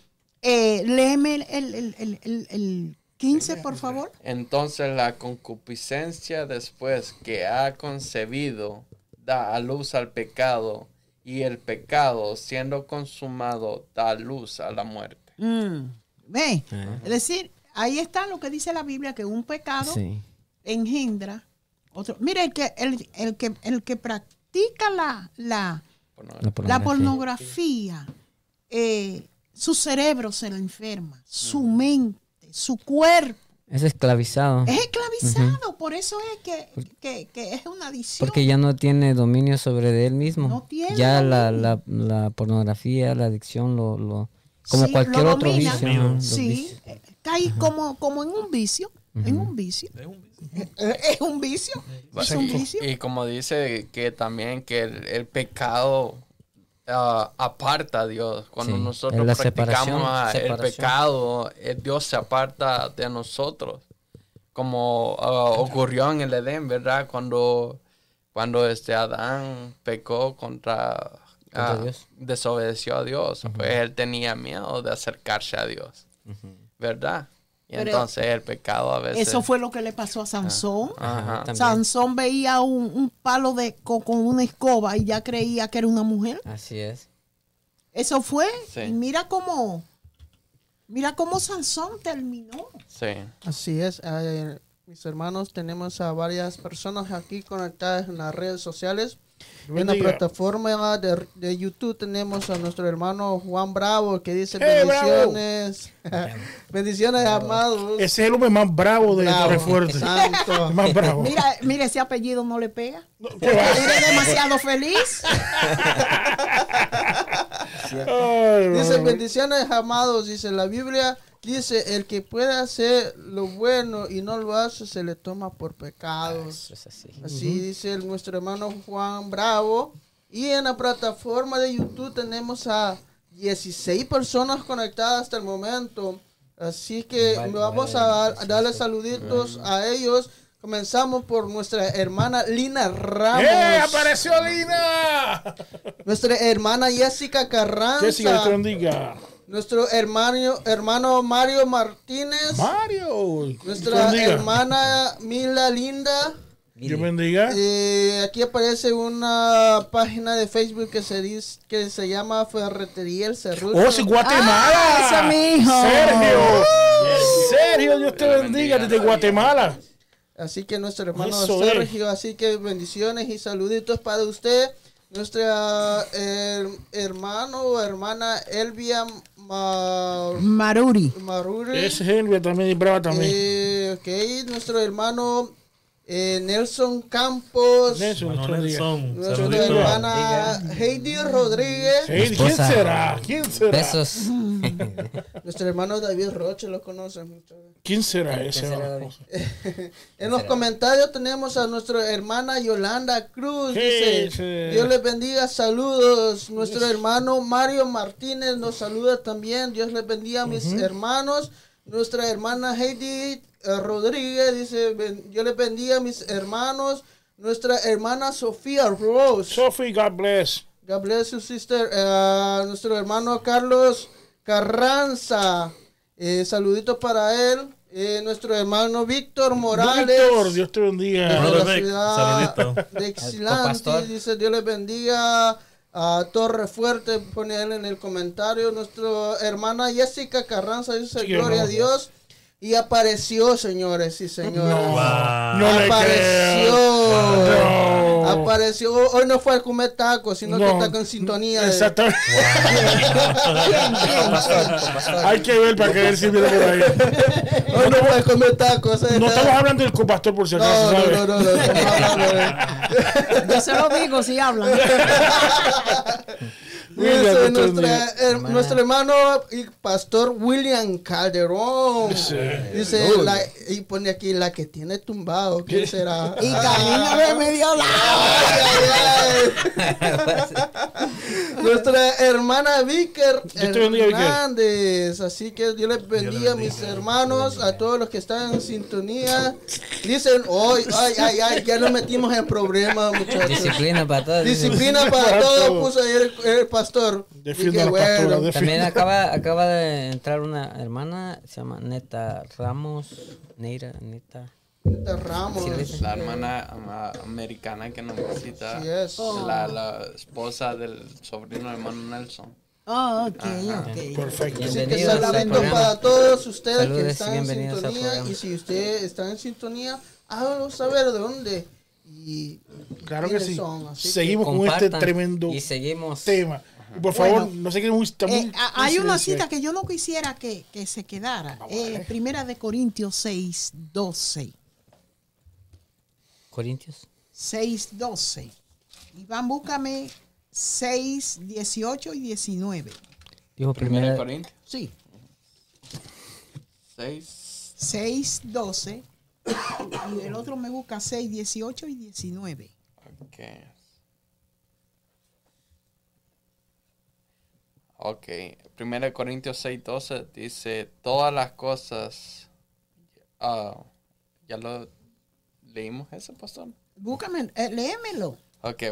[SPEAKER 5] eh, léeme el, el, el, 15, por favor.
[SPEAKER 2] Entonces la concupiscencia después que ha concebido da a luz al pecado y el pecado siendo consumado da luz a la muerte.
[SPEAKER 5] Mm, ve, es decir, ahí está lo que dice la Biblia, que un pecado engendra otro. Mire, el que, el, el, que, el que practica la, la, la pornografía, eh, su cerebro se lo enferma, su mente, su cuerpo.
[SPEAKER 1] Es esclavizado.
[SPEAKER 5] Es esclavizado, por eso es que, es una adicción.
[SPEAKER 1] Porque ya no tiene dominio sobre él mismo. No tiene ya la, la, la, pornografía, la adicción, lo, lo como cualquier otro vicio.
[SPEAKER 5] Sí, cae como, como en un vicio. En un vicio. Es un vicio. Es un vicio. Es un vicio.
[SPEAKER 2] Y como dice que también que el pecado uh, aparta a Dios. Cuando nosotros practicamos el pecado, el Dios se aparta de nosotros. Como ah, ocurrió en el Edén, ¿verdad? Cuando, cuando este Adán pecó contra, Dios. desobedeció a Dios, pues él tenía miedo de acercarse a Dios, ¿verdad? Y entonces el pecado a veces...
[SPEAKER 5] Eso fue lo que le pasó a Sansón. Sansón veía un, palo de con, una escoba y ya creía que era una mujer.
[SPEAKER 1] Así es.
[SPEAKER 5] Eso fue. Y mira cómo... Mira cómo Sansón terminó.
[SPEAKER 2] Sí.
[SPEAKER 6] Así es. Eh, mis hermanos, tenemos a varias personas aquí conectadas en las redes sociales. En la plataforma de, YouTube tenemos a nuestro hermano Juan Bravo que dice bendiciones. bendiciones, amados.
[SPEAKER 3] Ese es el hombre más bravo de bravo, Fuerte.
[SPEAKER 5] más bravo. Mira, mira, ese apellido no le pega. es demasiado feliz.
[SPEAKER 6] dice bendiciones, amados. Dice la Biblia Dice, el que puede hacer lo bueno y no lo hace, se le toma por pecados. así. dice nuestro hermano Juan Bravo. Y en la plataforma de YouTube tenemos a 16 personas conectadas hasta el momento. Así que vamos a darle saluditos a ellos. Comenzamos por nuestra hermana Lina Ramos.
[SPEAKER 3] ¡Eh! ¡Apareció Lina!
[SPEAKER 6] Nuestra hermana Jessica Carranza.
[SPEAKER 3] Jessica.
[SPEAKER 6] Nuestro hermano, hermano Mario Martínez.
[SPEAKER 3] Mario.
[SPEAKER 6] Nuestra hermana Mila Linda.
[SPEAKER 3] Dios bendiga.
[SPEAKER 6] Eh, aquí aparece una página de Facebook que se dice que se llama Ferretería El Cerrucho.
[SPEAKER 3] ¡Oh, sí, Guatemala!
[SPEAKER 5] Ah, ¡Ese mi hijo!
[SPEAKER 3] ¡Sergio! ¡Sergio, Dios te bendiga desde Guatemala!
[SPEAKER 6] Así que nuestro hermano Sergio, así que bendiciones y saluditos para usted. Nuestra eh, hermano o hermana Elvia
[SPEAKER 5] Maruri.
[SPEAKER 6] Maruri.
[SPEAKER 3] Es Elvia también, brava también.
[SPEAKER 6] Eh, ok, nuestro hermano eh, Nelson Campos.
[SPEAKER 3] Nelson,
[SPEAKER 6] Nelson. Nuestra hermana Heidi Rodríguez.
[SPEAKER 3] Heidi, ¿quién será? ¿Quién será?
[SPEAKER 1] Besos.
[SPEAKER 6] Nuestro hermano David Roche lo conoce mucho.
[SPEAKER 3] ¿Quién será ese?
[SPEAKER 6] en los comentarios tenemos a nuestra hermana Yolanda Cruz. Dice, Dios les bendiga, saludos. Nuestro hermano Mario Martínez nos saluda también. Dios les bendiga mis hermanos. Nuestra hermana Heidi eh, Rodríguez dice, yo les bendiga a mis hermanos. nuestra hermana Sofía Rose.
[SPEAKER 3] Sophie, God bless.
[SPEAKER 6] God bless you, sister. Uh, nuestro hermano Carlos Carranza. Eh, saluditos para él. Eh, nuestro hermano Víctor Morales. Víctor,
[SPEAKER 3] Dios te bendiga.
[SPEAKER 6] De la ciudad de Exilante. Dice Dios les bendiga. A Torre Fuerte, pone él en el comentario. Nuestra hermana Jessica Carranza dice, gloria a Dios. Y apareció, señores y señores. No, apareció. Apareció. Hoy no fue a comer tacos, sino que está con sintonía.
[SPEAKER 3] Exactamente. Hay que ver para que ver si viene por ahí.
[SPEAKER 6] Hoy no fue a comer tacos.
[SPEAKER 3] Eh. No estamos hablando del pastor por si acaso.
[SPEAKER 6] No, no, no, no,
[SPEAKER 5] Yo se lo digo si hablan.
[SPEAKER 6] Dice nuestro hermano y pastor William Calderón. Dice, y pone aquí la que tiene tumbado. ¿Quién será?
[SPEAKER 5] Y camina de medio lado.
[SPEAKER 6] Nuestra hermana Vicker Hernández. Así que Dios les bendiga, mis hermanos, a todos los que están en sintonía. Dicen, hoy, ay, ay, ay, ya nos metimos en problemas, muchachos.
[SPEAKER 1] Disciplina para todos.
[SPEAKER 6] Disciplina para todos, puso ayer el, pastor.
[SPEAKER 1] También acaba, acaba de entrar una hermana, se llama Neta Ramos. Neira, Neta.
[SPEAKER 6] Ramos.
[SPEAKER 2] la hermana americana que nos visita. La, la, esposa del sobrino hermano Nelson.
[SPEAKER 5] Oh, ok, ok.
[SPEAKER 3] Perfecto.
[SPEAKER 6] Así que saludos para todos ustedes que están en sintonía. Y si ustedes están en sintonía, háganlo saber de dónde. Y
[SPEAKER 3] claro que sí. seguimos con este tremendo
[SPEAKER 1] y seguimos.
[SPEAKER 3] tema. Y por favor, no sé qué muy,
[SPEAKER 5] eh, Hay una cita que yo no quisiera que, que se quedara. Eh, primera de Corintios 6, 12.
[SPEAKER 1] Corintios.
[SPEAKER 5] 6, 12. Iván, búscame 6, 18 y 19.
[SPEAKER 1] Dijo primera de
[SPEAKER 2] Corintios.
[SPEAKER 5] Sí.
[SPEAKER 2] 6.
[SPEAKER 5] 6, 12. Y el otro me busca 6, 18 y 19.
[SPEAKER 2] Ok. Ok. Primera de Corintios 6, 12 dice, todas las cosas... Uh, ya lo ¿Leímos eso, pastor?
[SPEAKER 5] Búscame, eh, léemelo.
[SPEAKER 2] Ok.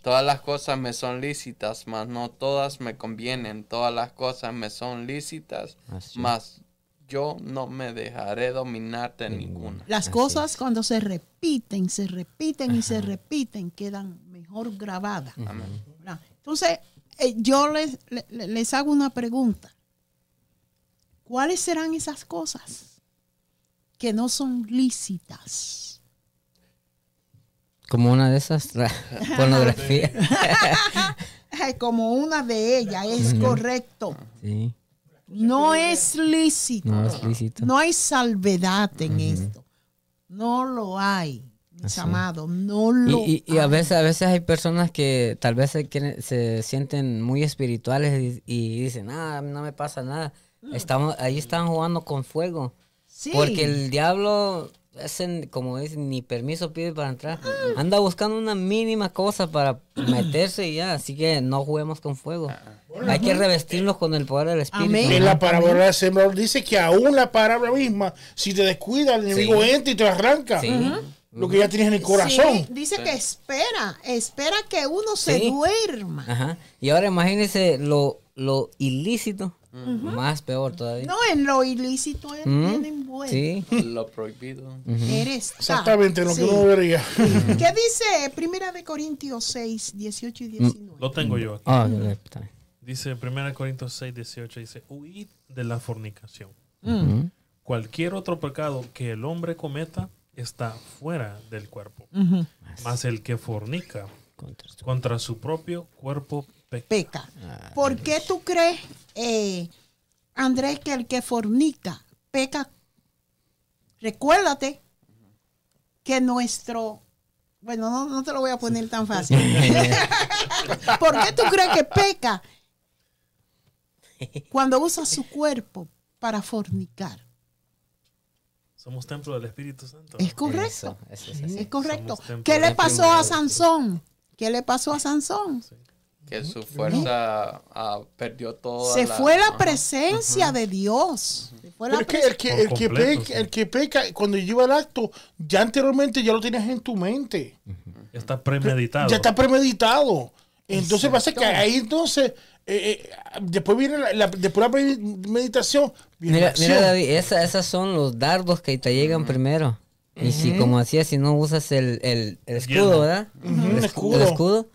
[SPEAKER 2] Todas las cosas me son lícitas, mas no todas me convienen. Todas las cosas me son lícitas, mas yo no me dejaré dominar de ninguna.
[SPEAKER 5] Las cosas cuando se repiten, se repiten y se repiten, quedan mejor grabadas. Entonces, eh, yo les, les hago una pregunta. ¿Cuáles serán esas cosas que no son lícitas?
[SPEAKER 1] Como una de esas pornografía.
[SPEAKER 5] Como una de ellas, es correcto. No es lícito.
[SPEAKER 1] No es lícito.
[SPEAKER 5] No hay salvedad en esto. No lo hay, mis amados. No lo
[SPEAKER 1] y, y, a veces, a veces hay personas que tal vez se, se sienten muy espirituales y, dicen, ah, no me pasa nada. Estamos, ahí están jugando con fuego. Porque el diablo hacen, como dicen, ni permiso pide para entrar. Anda buscando una mínima cosa para meterse y ya, así que no juguemos con fuego. Hay que revestirnos con el poder del Espíritu.
[SPEAKER 3] En la parábola del Señor dice que aún la palabra misma, si te descuida, el enemigo entra y te arranca. Lo que ya tienes en el corazón.
[SPEAKER 5] dice que espera, espera que uno se duerma.
[SPEAKER 1] Y ahora imagínese lo, lo ilícito más peor todavía.
[SPEAKER 5] No, en lo ilícito es bien envuelto.
[SPEAKER 1] Sí.
[SPEAKER 2] Lo prohibido.
[SPEAKER 5] Eres
[SPEAKER 3] Exactamente lo que uno vería.
[SPEAKER 5] ¿Qué dice Primera de Corintios 6, 18 y 19?
[SPEAKER 4] Lo tengo yo aquí.
[SPEAKER 1] Ah,
[SPEAKER 4] dice Primera de Corintios 6, 18, dice, huid de la fornicación. Cualquier otro pecado que el hombre cometa está fuera del cuerpo. Más el que fornica contra su propio cuerpo peca.
[SPEAKER 5] Ah, ¿Por qué tú crees, eh, Andrés, que el que fornica peca? Recuérdate que nuestro... Bueno, no, no te lo voy a poner tan fácil. ¿Por qué tú crees que peca cuando usa su cuerpo para fornicar?
[SPEAKER 4] Somos templo del Espíritu Santo.
[SPEAKER 5] Es correcto. es, correcto. ¿Qué le pasó a Sansón? ¿Qué le pasó a Sansón?
[SPEAKER 2] que su fuerza uh, perdió toda
[SPEAKER 5] se fue la presencia de Dios
[SPEAKER 3] el, que, el, que, el, que peca, cuando lleva el acto ya anteriormente ya lo tienes en tu mente
[SPEAKER 4] está premeditado.
[SPEAKER 3] Ya está premeditado. Entonces pasa que ahí entonces, eh, eh, después viene la, después la meditación.
[SPEAKER 1] mira, mira David, esas son los dardos que te llegan primero. Y si como hacía, si no usas el, el, escudo, ¿verdad? el, escudo. el, escudo.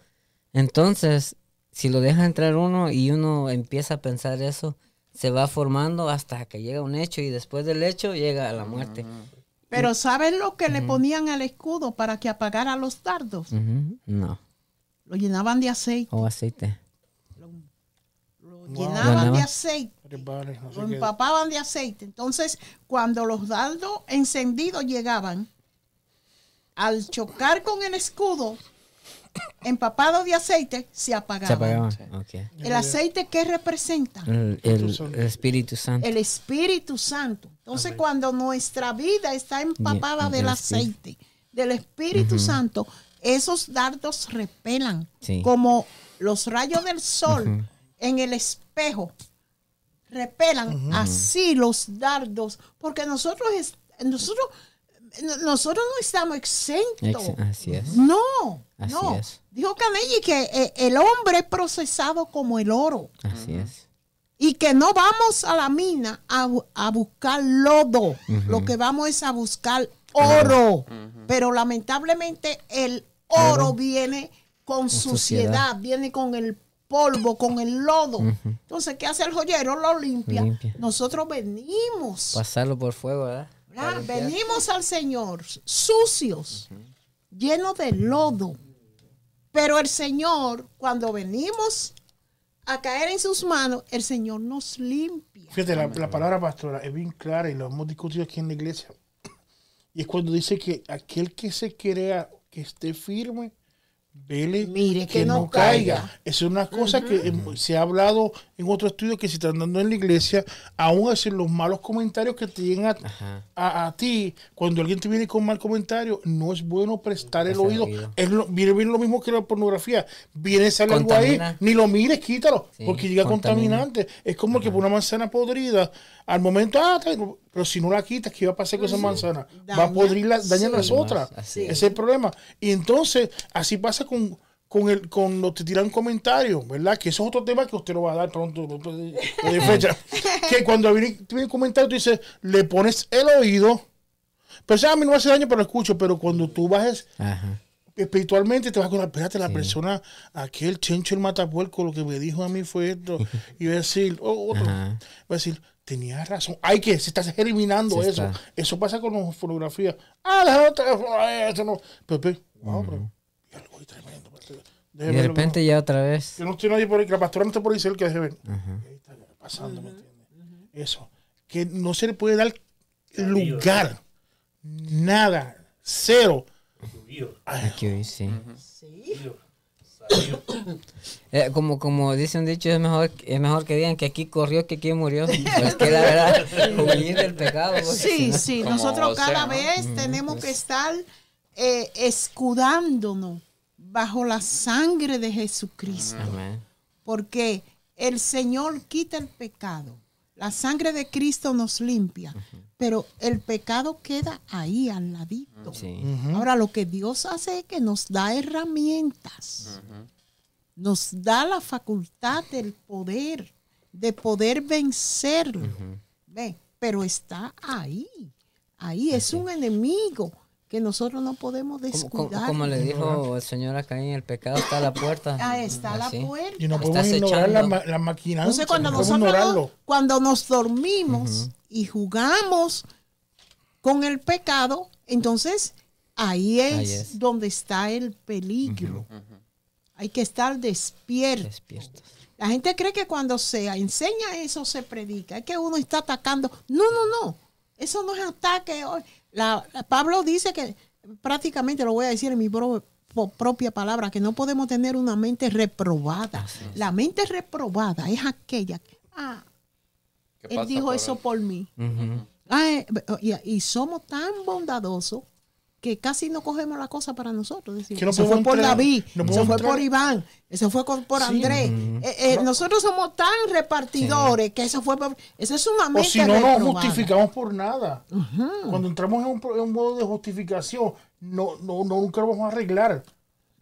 [SPEAKER 1] Entonces, si lo deja entrar uno y uno empieza a pensar eso, se va formando hasta que llega un hecho y después del hecho llega a la muerte.
[SPEAKER 5] Pero ¿saben lo que le ponían al escudo para que apagara los dardos?
[SPEAKER 1] No.
[SPEAKER 5] Lo llenaban de aceite.
[SPEAKER 1] O aceite.
[SPEAKER 5] Llenaban de aceite. lo empapaban de aceite. Entonces, cuando los dardos encendidos llegaban, al chocar con el escudo, empapado de aceite, se apagaban. ¿El aceite qué representa?
[SPEAKER 1] El, Espíritu Santo.
[SPEAKER 5] El Espíritu Santo. Entonces, cuando nuestra vida está empapada del aceite, del Espíritu Santo, esos dardos repelan, como los rayos del sol en el espejo repelan así los dardos, porque nosotros, nosotros nosotros no estamos exentos.
[SPEAKER 1] así es.
[SPEAKER 5] No, no. Dijo Canelli que eh, el hombre es procesado como el oro.
[SPEAKER 1] Así es.
[SPEAKER 5] Y que no vamos a la mina a, buscar lodo. Lo que vamos es a buscar oro. Pero lamentablemente el oro viene con, suciedad, viene con el polvo, con el lodo. Entonces, ¿qué hace el joyero? Lo limpia. Nosotros venimos.
[SPEAKER 1] Pasarlo por fuego, ¿verdad?
[SPEAKER 5] venimos al Señor sucios, llenos de lodo. Pero el Señor, cuando venimos a caer en sus manos, el Señor nos limpia.
[SPEAKER 3] Fíjate, la, la, palabra pastora es bien clara y lo hemos discutido aquí en la iglesia. Y es cuando dice que aquel que se crea que esté firme, vele
[SPEAKER 5] Mire que, no, caiga.
[SPEAKER 3] Es una cosa que se ha hablado en otro estudio que se están dando en la iglesia, aún así los malos comentarios que te llegan a, ti, cuando alguien te viene con mal comentario, no es bueno prestar el oído. Es lo, viene, lo mismo que la pornografía. Viene, sale algo ahí, ni lo mires, quítalo, porque llega contaminante. Es como que por una manzana podrida, al momento, ah, pero si no la quitas, ¿qué va a pasar con esa manzana? va a podrir, dañar las otras. Ese es el problema. Y entonces, así pasa con con el con te tiran comentarios, ¿verdad? Que eso es otro tema que usted lo va a dar pronto, de fecha. que cuando viene, un comentario, tú dices, le pones el oído, pero a mí no me hace daño, pero lo escucho, pero cuando tú bajes espiritualmente, te vas con la, espérate, la persona, aquel chencho el matapuerco, lo que me dijo a mí fue esto, y va a decir, oh, otro, va a decir, tenía razón, hay que, se está eliminando eso, eso pasa con la fotografía, ah, la otra, eso no, pero, pero, pero algo tremendo,
[SPEAKER 1] y de repente ya otra vez.
[SPEAKER 3] Yo no estoy nadie por ahí, que la pastora no está por ahí que deje ver. Ahí está pasando, ¿me entiendes? Eso. Que no se le puede dar lugar. Nada. Cero.
[SPEAKER 1] Aquí sí. Eh, como, como dice un dicho, es mejor, es mejor que digan que aquí corrió que aquí murió. Pues que la verdad, huir del pecado.
[SPEAKER 5] Sí, sí, nosotros cada vez tenemos que estar eh, escudándonos bajo la sangre de Jesucristo. Porque el Señor quita el pecado. La sangre de Cristo nos limpia, pero el pecado queda ahí al ladito. Ahora lo que Dios hace es que nos da herramientas, nos da la facultad del poder, de poder vencerlo. Pero está ahí, ahí es un enemigo que nosotros no podemos descuidar.
[SPEAKER 1] Como, le dijo el Señor acá en el pecado está a la puerta.
[SPEAKER 5] Ah, está a la puerta.
[SPEAKER 3] Y no podemos ignorar la, la máquina.
[SPEAKER 5] Entonces cuando nosotros cuando nos dormimos y jugamos con el pecado, entonces ahí es, donde está el peligro. Hay que estar despierto. La gente cree que cuando se enseña eso se predica. Es que uno está atacando. No, no, no. Eso no es ataque. La, Pablo dice que prácticamente, lo voy a decir en mi propia palabra, que no podemos tener una mente reprobada. La mente reprobada es aquella que, ah, él dijo eso por mí. Ah, eh, y, somos tan bondadosos que casi no cogemos la cosa para nosotros. eso fue por David, eso fue por Iván, eso fue por Andrés. Eh, eh, nosotros somos tan repartidores que eso fue por... Eso es una
[SPEAKER 3] O si no nos justificamos por nada. Cuando entramos en un, modo de justificación, no, no, nunca lo vamos a arreglar.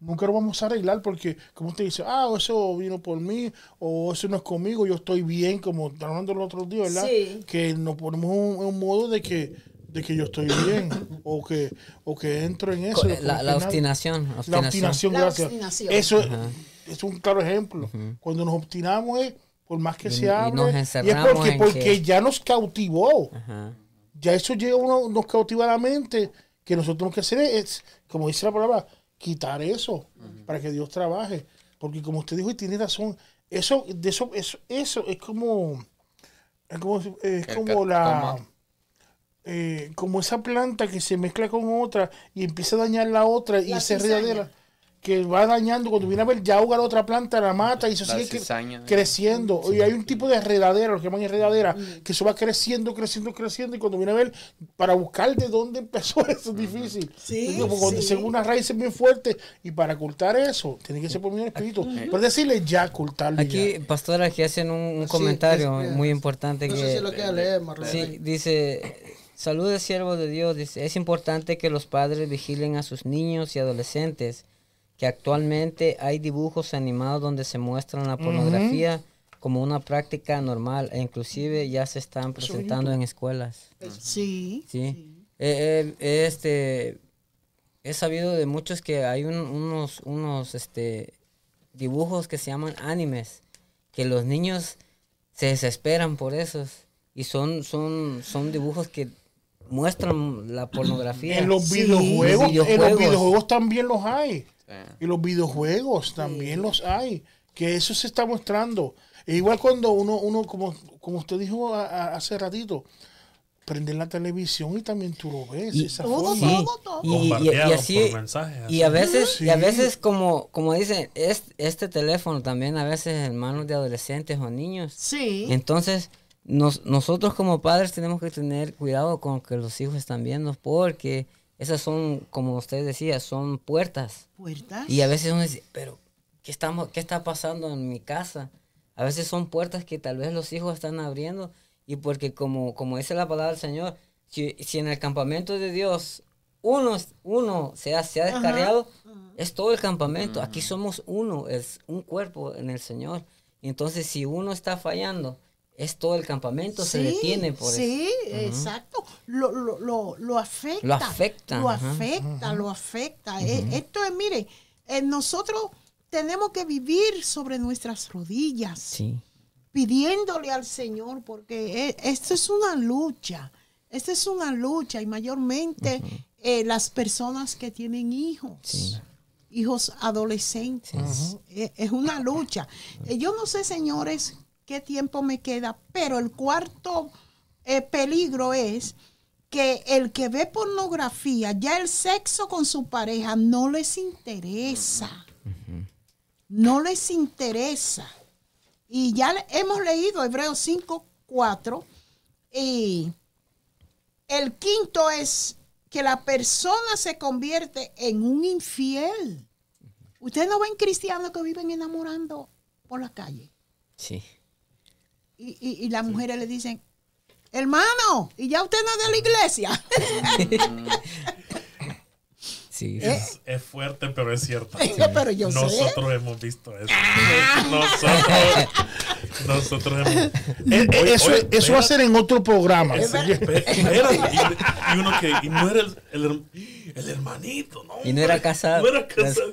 [SPEAKER 3] nunca lo vamos a arreglar porque, como usted dice, ah, eso vino por mí o eso no es conmigo, yo estoy bien, como hablando el otro día, ¿verdad? Que nos ponemos un, un modo de que de que yo estoy bien o que o que entro en eso.
[SPEAKER 1] La, obstinación,
[SPEAKER 3] La obstinación, gracias. Eso es un claro ejemplo. Cuando nos obstinamos es por más que se hable, y, es porque, porque ya nos cautivó. Ya eso llega uno, nos cautiva la mente, que nosotros tenemos que hacer es, como dice la palabra, quitar eso para que Dios trabaje. Porque como usted dijo y tiene razón, eso, de eso, eso, eso es como, es como, es como la, eh, como esa planta que se mezcla con otra y empieza a dañar la otra y se redadera que va dañando, cuando viene a ver, ya ahoga la otra planta, la mata y eso sigue creciendo. Y hay un tipo de enredadera, lo que llaman enredadera, mm. que eso va creciendo, creciendo, creciendo. Y cuando viene a ver, para buscar de dónde empezó eso es difícil. Sí, cuando según una raíz es bien fuerte, y para ocultar eso, tiene que ser por mi espíritu. Por decirle ya, ocultarlo.
[SPEAKER 1] Aquí, pastor, aquí hacen un, comentario muy importante. que, lo leer, Sí, dice. Saludos, siervo de Dios. Dice, es importante que los padres vigilen a sus niños y adolescentes que actualmente hay dibujos animados donde se muestran la pornografía como una práctica normal e inclusive ya se están presentando en escuelas.
[SPEAKER 5] Sí.
[SPEAKER 1] Sí. Eh, eh, este, he sabido de muchos que hay unos, unos este, dibujos que se llaman animes, que los niños se desesperan por esos y son, son, son dibujos que muestran la pornografía.
[SPEAKER 3] En los videojuegos, en los videojuegos también los hay. Y los videojuegos también los hay, que eso se está mostrando. E igual cuando uno, uno como, como usted dijo hace ratito, prender la televisión y también tú lo ves. Y, esa forma.
[SPEAKER 1] Y, así, y a veces, y a veces como, como dicen, es, este teléfono también a veces en manos de adolescentes o niños.
[SPEAKER 5] Sí.
[SPEAKER 1] Entonces, nos, nosotros como padres tenemos que tener cuidado con que los hijos están viendo porque esas son, como usted decía, son puertas.
[SPEAKER 5] Puertas.
[SPEAKER 1] Y a veces uno dice, pero, ¿qué, estamos, ¿qué está pasando en mi casa? A veces son puertas que tal vez los hijos están abriendo y porque como, como dice la palabra del Señor, si, si en el campamento de Dios uno, uno se ha, se ha descarriado, es todo el campamento. Aquí somos uno, es un cuerpo en el Señor. entonces si uno está fallando, es todo el campamento, se detiene por
[SPEAKER 5] eso. Sí, exacto. Lo, lo, lo, lo, afecta. Lo afecta. Lo afecta, lo afecta. Eh, esto es, mire, eh, nosotros tenemos que vivir sobre nuestras rodillas.
[SPEAKER 1] Sí.
[SPEAKER 5] Pidiéndole al Señor, porque eh, esto es una lucha. Esta es una lucha y mayormente las personas que tienen hijos. Hijos adolescentes. es una lucha. yo no sé, señores, qué tiempo me queda, pero el cuarto eh, peligro es que el que ve pornografía, ya el sexo con su pareja no les interesa. No les interesa. Y ya hemos leído Hebreos 5, 4. Y el quinto es que la persona se convierte en un infiel. Ustedes no ven cristianos que viven enamorando por la calle.
[SPEAKER 1] Sí
[SPEAKER 5] y, y, y las mujeres le dicen, hermano, y ya usted no es de la iglesia.
[SPEAKER 1] Sí,
[SPEAKER 4] es, es, fuerte, pero es cierto.
[SPEAKER 5] pero yo
[SPEAKER 4] nosotros hemos visto eso. nosotros, nosotros hemos.
[SPEAKER 3] Eh, eh, eso, eso va a ser en otro programa.
[SPEAKER 4] Es, y, y, uno que y no era el, el, el, hermanito, ¿no?
[SPEAKER 1] Y no era casado.
[SPEAKER 4] No era casado.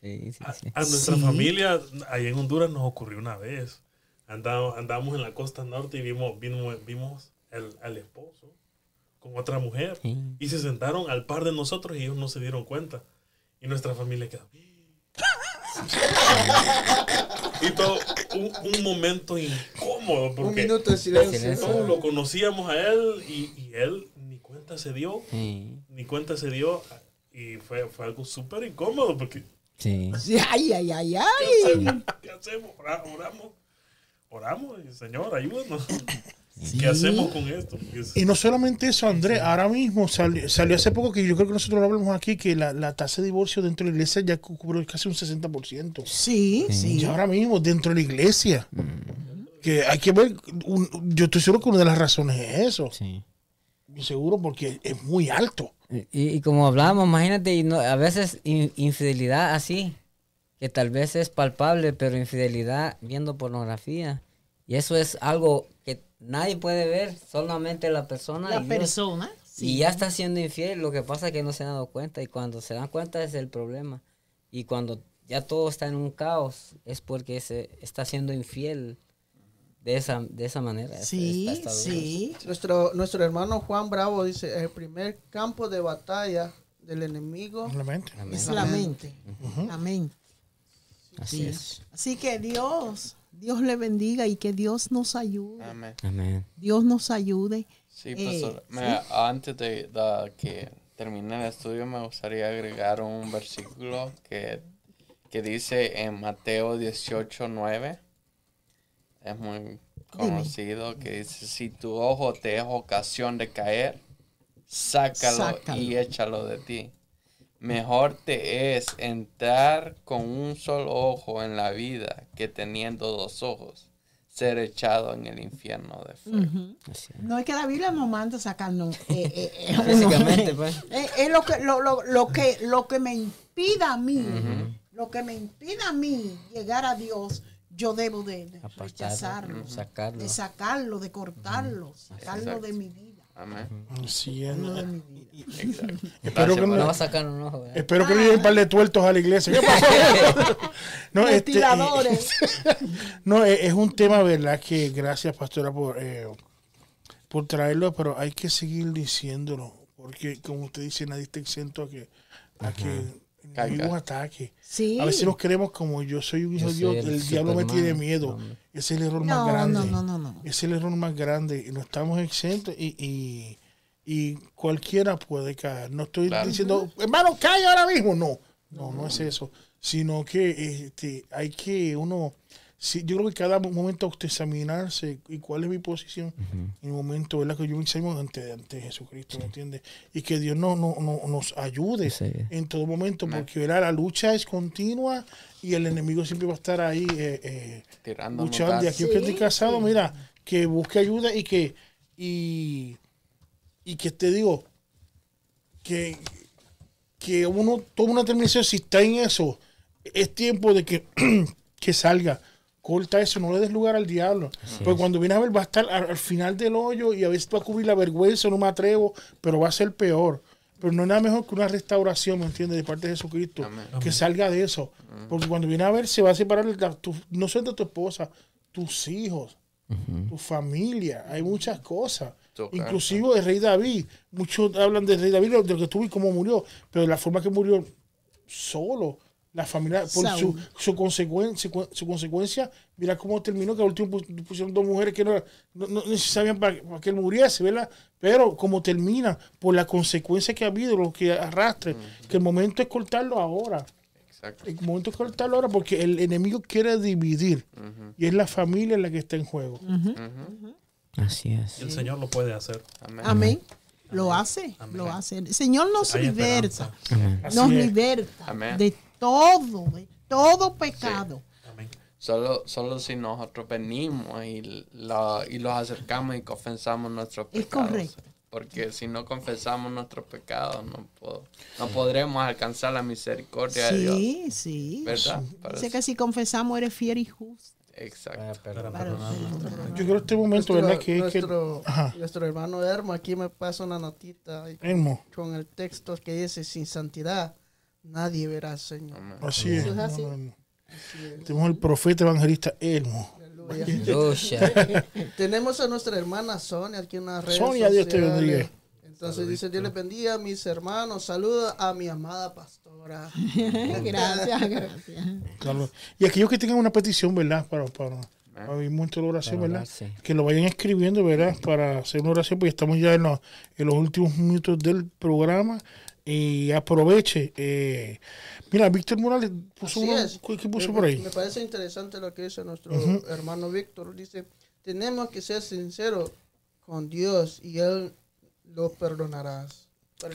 [SPEAKER 4] Sí, sí, sí. A, a, nuestra familia, ahí en Honduras, nos ocurrió una vez andamos, andamos en la costa norte y vimos, vimos, vimos el, al esposo con otra mujer y se sentaron al par de nosotros y ellos no se dieron cuenta. Y nuestra familia quedó. y todo un, momento incómodo porque un minuto de silencio. todos lo conocíamos a él y, y, él ni cuenta se dio ni cuenta se dio y fue, fue algo súper incómodo porque
[SPEAKER 1] sí.
[SPEAKER 5] ay ay ay ay
[SPEAKER 4] ¿qué hacemos? oramos oramos, Señor, ayúdanos. ¿Qué hacemos con esto?
[SPEAKER 3] Y no solamente eso, Andrés, ahora mismo salió, hace poco que yo creo que nosotros lo hablamos aquí, que la, tasa de divorcio dentro de la iglesia ya cubre casi un 60%.
[SPEAKER 5] Sí, sí.
[SPEAKER 3] Y ahora mismo dentro de la iglesia. Que hay que ver, yo estoy seguro que una de las razones es eso.
[SPEAKER 1] Sí.
[SPEAKER 3] Seguro porque es muy alto.
[SPEAKER 1] Y, como hablábamos, imagínate, y no, a veces infidelidad así, que tal vez es palpable, pero infidelidad viendo pornografía. Y eso es algo que nadie puede ver, solamente la persona.
[SPEAKER 5] La persona.
[SPEAKER 1] Y ya está siendo infiel, lo que pasa es que no se han dado cuenta y cuando se dan cuenta es el problema. Y cuando ya todo está en un caos es porque se está siendo infiel de esa, de esa manera.
[SPEAKER 5] Sí, sí.
[SPEAKER 6] Nuestro, nuestro hermano Juan Bravo dice, el primer campo de batalla del enemigo
[SPEAKER 3] es la mente.
[SPEAKER 5] Es la mente. La mente. Así es. Así que Dios, Dios le bendiga y que Dios nos ayude.
[SPEAKER 2] Amén.
[SPEAKER 5] Dios nos ayude.
[SPEAKER 2] Sí, eh, antes de, que termine el estudio me gustaría agregar un versículo que, que dice en Mateo 18, 9 es muy conocido, que dice, si tu ojo te es ocasión de caer, sácalo, y échalo de ti. Mejor te es entrar con un solo ojo en la vida que teniendo dos ojos ser echado en el infierno de fuego.
[SPEAKER 5] No es que la Biblia nos manda sacarnos. Eh, eh, eh pues. Es, lo que, lo, lo, lo, que, lo que me impida a mí, lo que me impida a mí llegar a Dios yo debo de, rechazarlo, sacarlo. de sacarlo, de cortarlo, sacarlo de mi vida.
[SPEAKER 2] Amén.
[SPEAKER 3] Sí.
[SPEAKER 1] Espero que no, no va a sacar un ojo.
[SPEAKER 3] Espero que no lleven un par de tuertos a la iglesia. ¿Qué pasó? no, este, no, es un tema, ¿verdad? Que gracias, pastora, por, eh, por traerlo, pero hay que seguir diciéndolo. Porque, como usted dice, nadie está exento a que, a que un ataque. A veces nos queremos como yo soy un hijo de Dios, el, diablo me tiene miedo. Ese es el error más grande. es el error más grande. Y no estamos exentos y, y, cualquiera puede caer. No estoy diciendo, hermano, cae ahora mismo. No, no, no es eso. Sino que este, hay que uno sí, yo creo que cada momento autoexaminarse y cuál es mi posición en el momento ¿verdad? que yo me examino ante, ante Jesucristo, ¿me entiendes? Y que Dios no, no, nos ayude en todo momento, porque ¿verdad? la lucha es continua y el enemigo siempre va a estar ahí eh, eh, luchando. Y aquí que estoy casado, mira, que busque ayuda y que, y, y que te digo, que, que uno tome una determinación, si está en eso, es tiempo de que, que salga corta eso, no le des lugar al diablo. Porque cuando viene a ver, va a estar al, final del hoyo y a veces va a cubrir la vergüenza, no me atrevo, pero va a ser peor. Pero no es nada mejor que una restauración, ¿me entiendes? De parte de Jesucristo. Que salga de eso. Porque cuando viene a ver, se va a separar no solo de tu esposa, tus hijos, tu familia. Hay muchas cosas. Inclusive el rey David. Muchos hablan del rey David, de lo que tuvo y cómo murió. Pero de la forma que murió solo la familia, por su, su, consecuencia, su consecuencia, mira cómo terminó, que al último pusieron dos mujeres que no, no, sabían para, que él muriese, ¿verdad? Pero como termina, por la consecuencia que ha habido, lo que arrastre, que el momento es cortarlo ahora. Exacto. El momento es cortarlo ahora porque el enemigo quiere dividir y es la familia la que está en juego.
[SPEAKER 1] Así es.
[SPEAKER 4] El Señor lo puede hacer.
[SPEAKER 5] Amén. Lo hace, lo hace. El Señor nos liberta, nos liberta de todo, de todo pecado.
[SPEAKER 2] Solo, solo si nosotros venimos y, y los acercamos y confesamos nuestros pecados. Es correcto. Porque si no confesamos nuestros pecados, no, no podremos alcanzar la misericordia de Dios.
[SPEAKER 5] Sí, sí. ¿Verdad? Dice que si confesamos, eres fiel y justo.
[SPEAKER 2] Exacto.
[SPEAKER 3] Yo creo que este momento, ¿verdad? Que,
[SPEAKER 6] nuestro, nuestro hermano Hermo aquí me pasa una notita con el texto que dice: sin santidad nadie verá al Señor.
[SPEAKER 3] Así es. Tenemos el profeta evangelista Elmo.
[SPEAKER 6] Tenemos a nuestra hermana Sonia aquí en la red.
[SPEAKER 3] Sonia, Dios te bendiga.
[SPEAKER 6] Entonces dice, Dios le bendiga a mis hermanos, saluda a mi amada pastora.
[SPEAKER 5] gracias, gracias.
[SPEAKER 3] Y aquellos que tengan una petición, ¿verdad? Para, para, para mucho la oración, ¿verdad? Que lo vayan escribiendo, ¿verdad? Para hacer una oración, porque estamos ya en los, en los últimos minutos del programa y aproveche. Eh, mira, Víctor Morales puso, ¿qué puso por ahí?
[SPEAKER 6] Me parece interesante lo que dice nuestro hermano Víctor. Dice, tenemos que ser sinceros con Dios y Él lo perdonarás.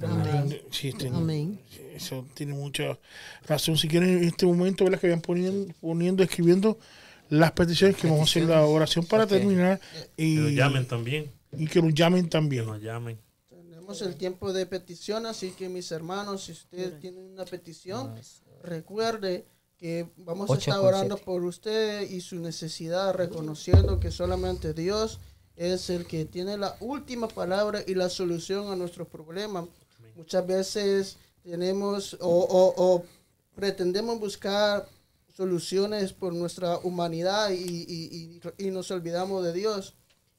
[SPEAKER 3] Amén. Sí, Eso tiene mucha razón. Si quieren en este momento, ¿verdad? que vayan poniendo, poniendo, escribiendo las peticiones que vamos a hacer la oración para terminar. Y,
[SPEAKER 4] que nos llamen también.
[SPEAKER 3] Y que nos llamen también.
[SPEAKER 4] Que nos llamen
[SPEAKER 6] Tenemos el tiempo de petición, así que mis hermanos, si usted tiene una petición, recuerde que vamos a estar orando por usted y su necesidad, reconociendo que solamente Dios es el que tiene la última palabra y la solución a nuestros problemas. Muchas veces tenemos o, pretendemos buscar soluciones por nuestra humanidad y, nos olvidamos de Dios.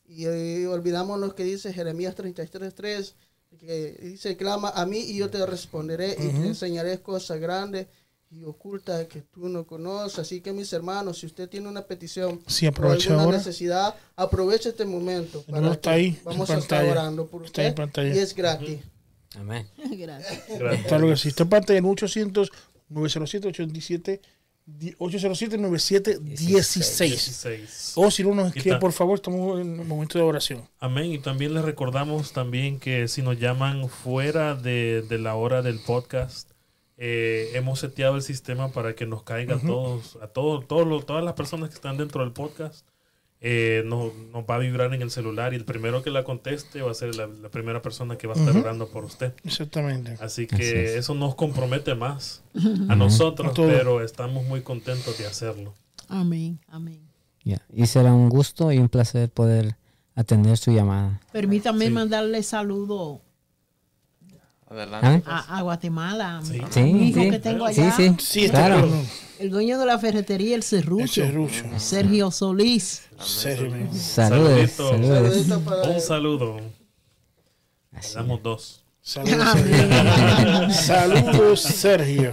[SPEAKER 6] Y, eh, olvidamos lo que dice Jeremías 33.3, que dice, clama a mí y yo te responderé y te enseñaré cosas grandes y ocultas que tú no conoces. Así que mis hermanos, si usted tiene una petición
[SPEAKER 3] si aprovecha
[SPEAKER 6] alguna necesidad, aproveche este momento.
[SPEAKER 3] Para está ahí,
[SPEAKER 6] vamos a estar orando por usted y es gratis.
[SPEAKER 1] Amén.
[SPEAKER 5] Gracias.
[SPEAKER 3] Claro que sí. Está en pantalla en 800 907 87 807 9716 O si no nos escribe, por favor, estamos en el momento de oración.
[SPEAKER 4] Amén. Y también les recordamos también que si nos llaman fuera de, de la hora del podcast, eh, hemos seteado el sistema para que nos caiga a todos, a todos, todos todas las personas que están dentro del podcast. Eh, nos, va a vibrar en el celular y el primero que la conteste va a ser la, primera persona que va a estar orando por usted.
[SPEAKER 3] Exactamente.
[SPEAKER 4] Así que eso nos compromete más a nosotros, pero estamos muy contentos de hacerlo.
[SPEAKER 5] Amén, amén.
[SPEAKER 1] Y será un gusto y un placer poder atender su llamada.
[SPEAKER 5] Permítame mandarle saludo
[SPEAKER 2] Adelante.
[SPEAKER 5] A, Guatemala.
[SPEAKER 1] Sí, sí,
[SPEAKER 5] que tengo allá.
[SPEAKER 1] Sí, sí. claro.
[SPEAKER 5] El dueño de la ferretería, el Cerrucho. Sergio Solís.
[SPEAKER 3] Sergio.
[SPEAKER 1] Saludos. Saludos.
[SPEAKER 4] Un saludo. damos dos.
[SPEAKER 3] Saludos, Sergio. Saludos, Sergio.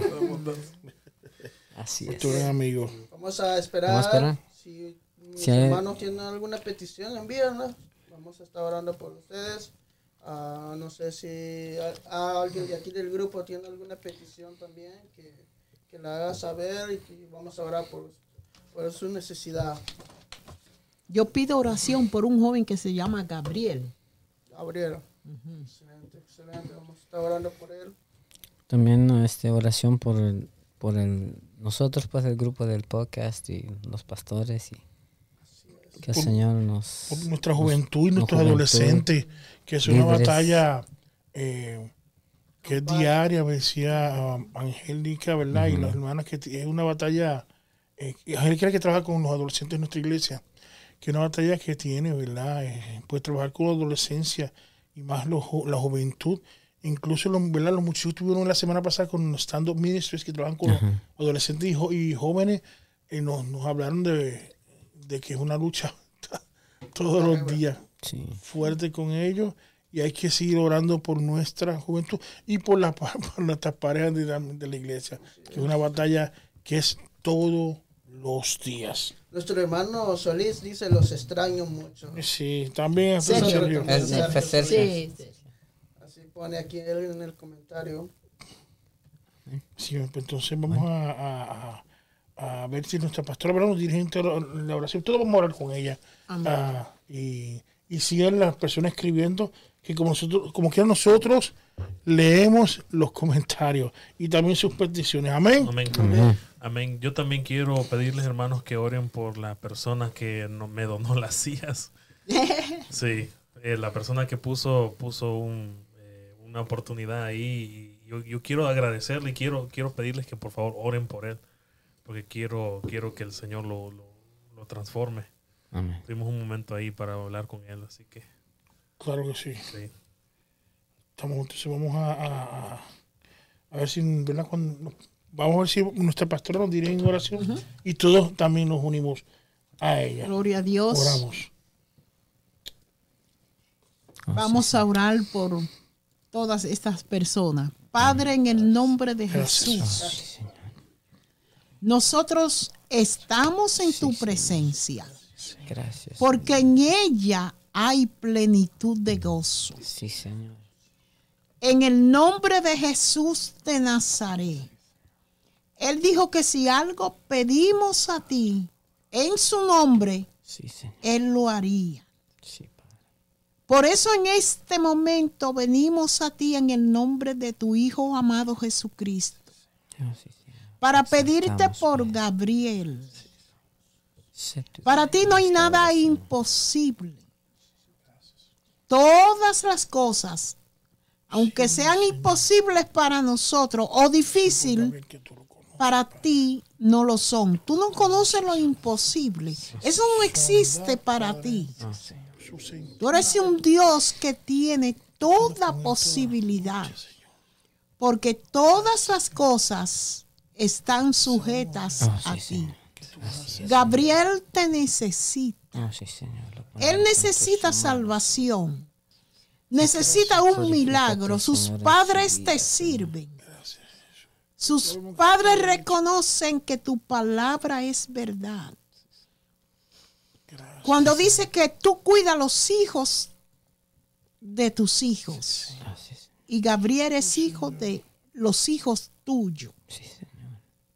[SPEAKER 1] Así es.
[SPEAKER 3] Tu amigo.
[SPEAKER 6] Vamos a esperar. Vamos a esperar. Si mis hermanos tienen alguna petición, envíenla. Vamos a estar orando por ustedes. Uh, no sé si alguien de aquí del grupo tiene alguna petición también que, que la haga saber y que vamos a orar por, por su necesidad.
[SPEAKER 5] Yo pido oración por un joven que se llama Gabriel.
[SPEAKER 6] Gabriel. Excelente, excelente. Vamos a estar orando por él.
[SPEAKER 1] También este, oración por, el, por el, nosotros, pues el grupo del podcast y los pastores y que el Señor nos...
[SPEAKER 3] Por nuestra juventud y nuestros adolescentes que es una batalla eh, que es diaria, me decía um, Angélica, ¿verdad? Y las hermanas, que es una batalla, eh, Angélica que trabaja con los adolescentes en nuestra iglesia, que es una batalla que tiene, ¿verdad? Eh, puede trabajar con la adolescencia y más la juventud. Incluso los, ¿verdad? los muchachos tuvieron la semana pasada con los stand-up ministries que trabajan con adolescentes y, jóvenes, y nos, nos hablaron de, de que es una lucha todos los días fuerte con ellos y hay que seguir orando por nuestra juventud y por, la, por nuestras parejas de, la iglesia, que es una batalla que es todos los días.
[SPEAKER 6] Nuestro hermano Solís dice, los extraño mucho.
[SPEAKER 3] Sí, también.
[SPEAKER 6] Sí, Así pone aquí en el comentario.
[SPEAKER 3] Sí, entonces vamos a, a, ver si nuestra pastora nos dirige la oración. Todos vamos a orar con ella. Ah, y y sigan las personas escribiendo que como nosotros, como quiera nosotros leemos los comentarios y también sus peticiones. Amén.
[SPEAKER 4] Amén. Yo también quiero pedirles, hermanos, que oren por la persona que no, me donó las sillas. sí, eh, la persona que puso, puso eh, una oportunidad ahí. Y yo, yo, quiero agradecerle y quiero, quiero pedirles que por favor oren por él. Porque quiero, quiero que el Señor lo, lo, lo transforme. Tuvimos un momento ahí para hablar con él, así que.
[SPEAKER 3] Claro que sí. Estamos, entonces vamos a, a, ver si, ¿verdad? Cuando, vamos a ver si nuestra pastora nos dirige en oración y todos también nos unimos a ella.
[SPEAKER 5] Gloria a Dios.
[SPEAKER 3] Oramos.
[SPEAKER 5] Vamos a orar por todas estas personas. Padre, en el nombre de Jesús, nosotros estamos en tu presencia.
[SPEAKER 1] Gracias.
[SPEAKER 5] Porque en ella hay plenitud de gozo.
[SPEAKER 1] Sí, Señor.
[SPEAKER 5] En el nombre de Jesús de Nazaret. Él dijo que si algo pedimos a ti en su nombre, Él lo haría. Por eso en este momento venimos a ti en el nombre de tu Hijo amado Jesucristo. Para pedirte por Gabriel para ti no hay nada imposible. Todas las cosas aunque sean imposibles para nosotros o difíciles para ti, no lo son. Tú no conoces lo imposible. Eso no existe para ti. Tú eres un Dios que tiene toda posibilidad. Porque todas las cosas están sujetas a ti. Gabriel te necesita. Él necesita salvación. Necesita un milagro. Sus padres te sirven. Sus padres reconocen que tu palabra es verdad. Cuando dice que tú cuidas a los hijos de tus hijos. Y Gabriel es hijo de los hijos tuyos.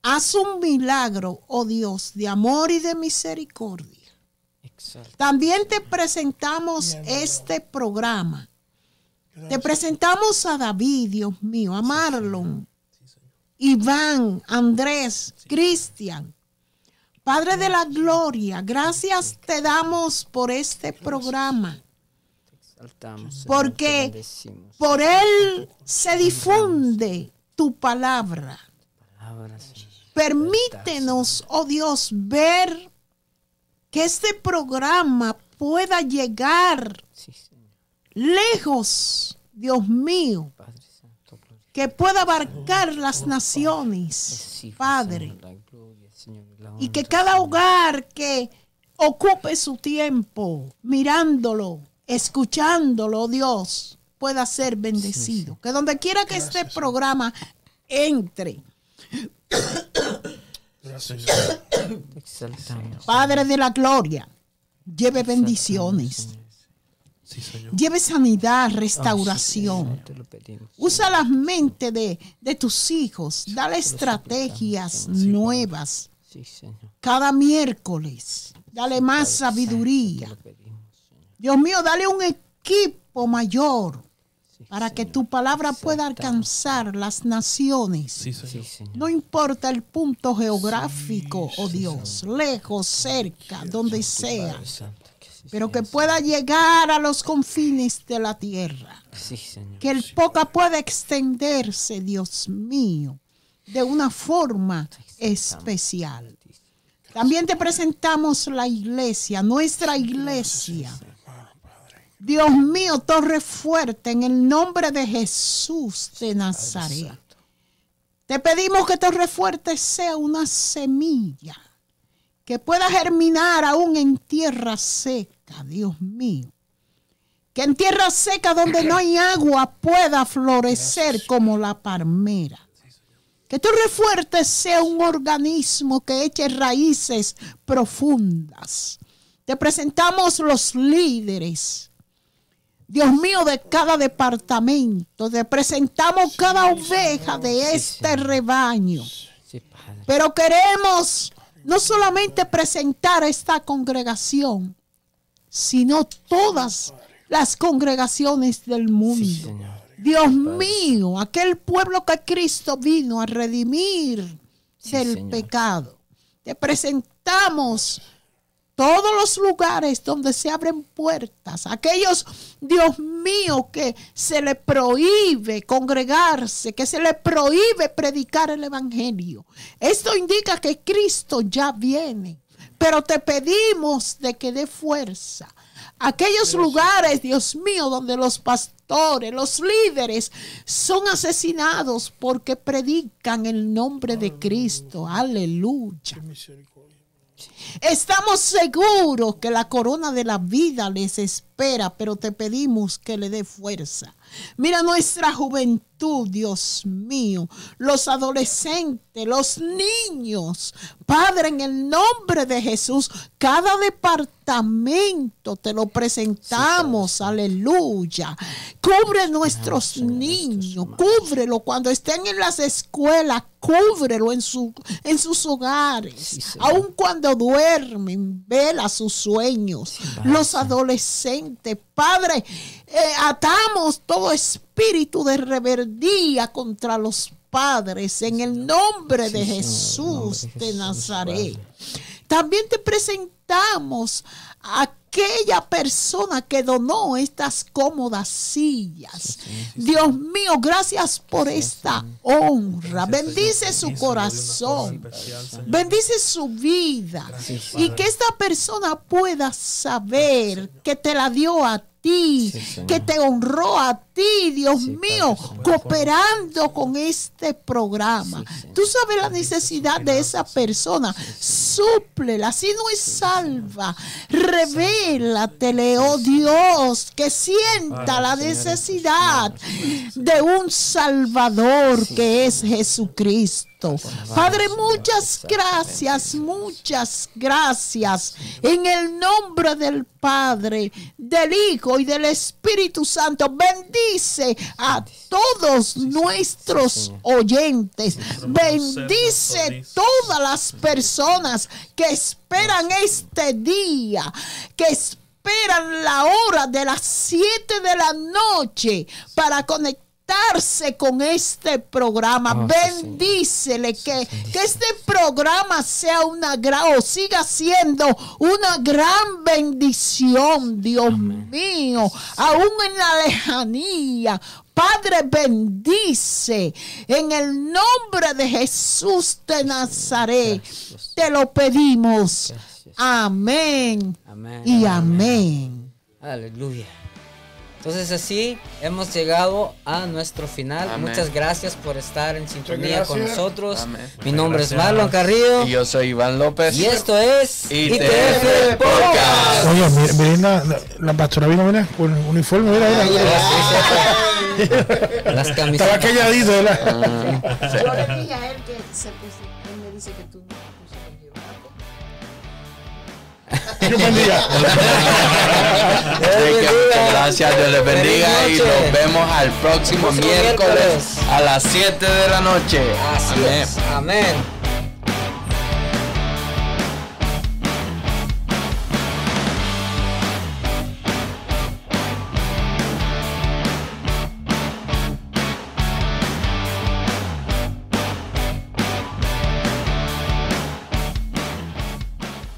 [SPEAKER 5] Haz un milagro, oh Dios, de amor y de misericordia. También te presentamos este programa. Te presentamos a David, Dios mío, a Marlon, Iván, Andrés, Cristian. Padre de la Gloria, gracias te damos por este programa. Porque por él se difunde tu palabra. Permítenos, oh Dios, ver que este programa pueda llegar lejos, Dios mío, que pueda abarcar las naciones, Padre, y que cada hogar que ocupe su tiempo mirándolo, escuchándolo, Dios, pueda ser bendecido. Que donde quiera que este programa entre, Padre de la gloria, lleve bendiciones. Lleve sanidad, restauración. Usa la mente de, de tus hijos. Dale estrategias nuevas. Cada miércoles. Dale más sabiduría. Dios mío, dale un equipo mayor para que tu palabra pueda alcanzar las naciones. no importa el punto geográfico, oh Dios, lejos, cerca, donde sea, pero que pueda llegar a los confines de la tierra. Que el poca pueda extenderse, Dios mío, de una forma especial. También te presentamos la iglesia, nuestra iglesia Dios mío, torre fuerte, en el nombre de Jesús de Nazaret. Te pedimos que torre fuerte sea una semilla que pueda germinar aún en tierra seca, Dios mío. Que en tierra seca donde no hay agua pueda florecer como la palmera. Que Torre Fuerte sea un organismo que eche raíces profundas. Te presentamos los líderes Dios mío, de cada departamento, te presentamos cada oveja de este rebaño. Pero queremos no solamente presentar esta congregación, sino todas las congregaciones del mundo. Dios mío, aquel pueblo que Cristo vino a redimir del pecado. Te presentamos todos los lugares donde se abren puertas, aquellos, Dios mío, que se le prohíbe congregarse, que se le prohíbe predicar el Evangelio. Esto indica que Cristo ya viene, pero te pedimos de que dé fuerza. Aquellos lugares, Dios mío, donde los pastores, los líderes son asesinados porque predican el nombre de Cristo. Aleluya. Estamos seguros que la corona de la vida les espera, pero te pedimos que le dé fuerza. Mira nuestra juventud, Dios mío, los adolescentes, los niños. Padre, en el nombre de Jesús, cada departamento te lo presentamos, aleluya. Cubre nuestros niños, cúbrelo cuando estén en las escuelas, cúbrelo en, su, en sus hogares, aun cuando duermen, vela sus sueños. Los adolescentes, Padre, eh, atamos todo espíritu de rebeldía contra los padres en el nombre de Jesús de Nazaret. También te presentamos necesitamos aquella persona que donó estas cómodas sillas. Dios mío, gracias por esta honra. Bendice su corazón. Bendice su vida. Y que esta persona pueda saber que te la dio a ti, que te honró a ti, Dios mío, cooperando con este programa. Tú sabes la necesidad de esa persona, súplela, si no es salva, revélatele, oh Dios, que sienta la necesidad de un Salvador que es Jesucristo. Padre, muchas gracias, muchas gracias. En el nombre del Padre, del Hijo y del Espíritu Santo, bendice a todos nuestros oyentes. Bendice todas las personas que esperan este día, que esperan la hora de las 7 de la noche para conectar con este programa. Oh, Bendícele que, que este programa sea una gran o siga siendo una gran bendición, Dios mío, aún en la lejanía. Padre, bendice en el nombre de Jesús de Nazaret. Te lo pedimos. Amén. Y amén.
[SPEAKER 1] Aleluya. Entonces así hemos llegado a nuestro final. Muchas gracias por estar en sintonía con nosotros. Mi nombre es Marlon Carrillo.
[SPEAKER 2] Y yo soy Iván López.
[SPEAKER 1] Y esto es
[SPEAKER 2] ITF, Podcast.
[SPEAKER 3] Oye, miren, la, la, pastora vino mira, con uniforme, mira,
[SPEAKER 1] Las camisetas.
[SPEAKER 3] Estaba calladito, ¿verdad?
[SPEAKER 5] Ah, yo le dije a él que se puso, él me dice que tú
[SPEAKER 2] Gracias, Dios les bendiga y nos vemos al próximo miércoles a las 7 de la noche.
[SPEAKER 1] Amén. Amén.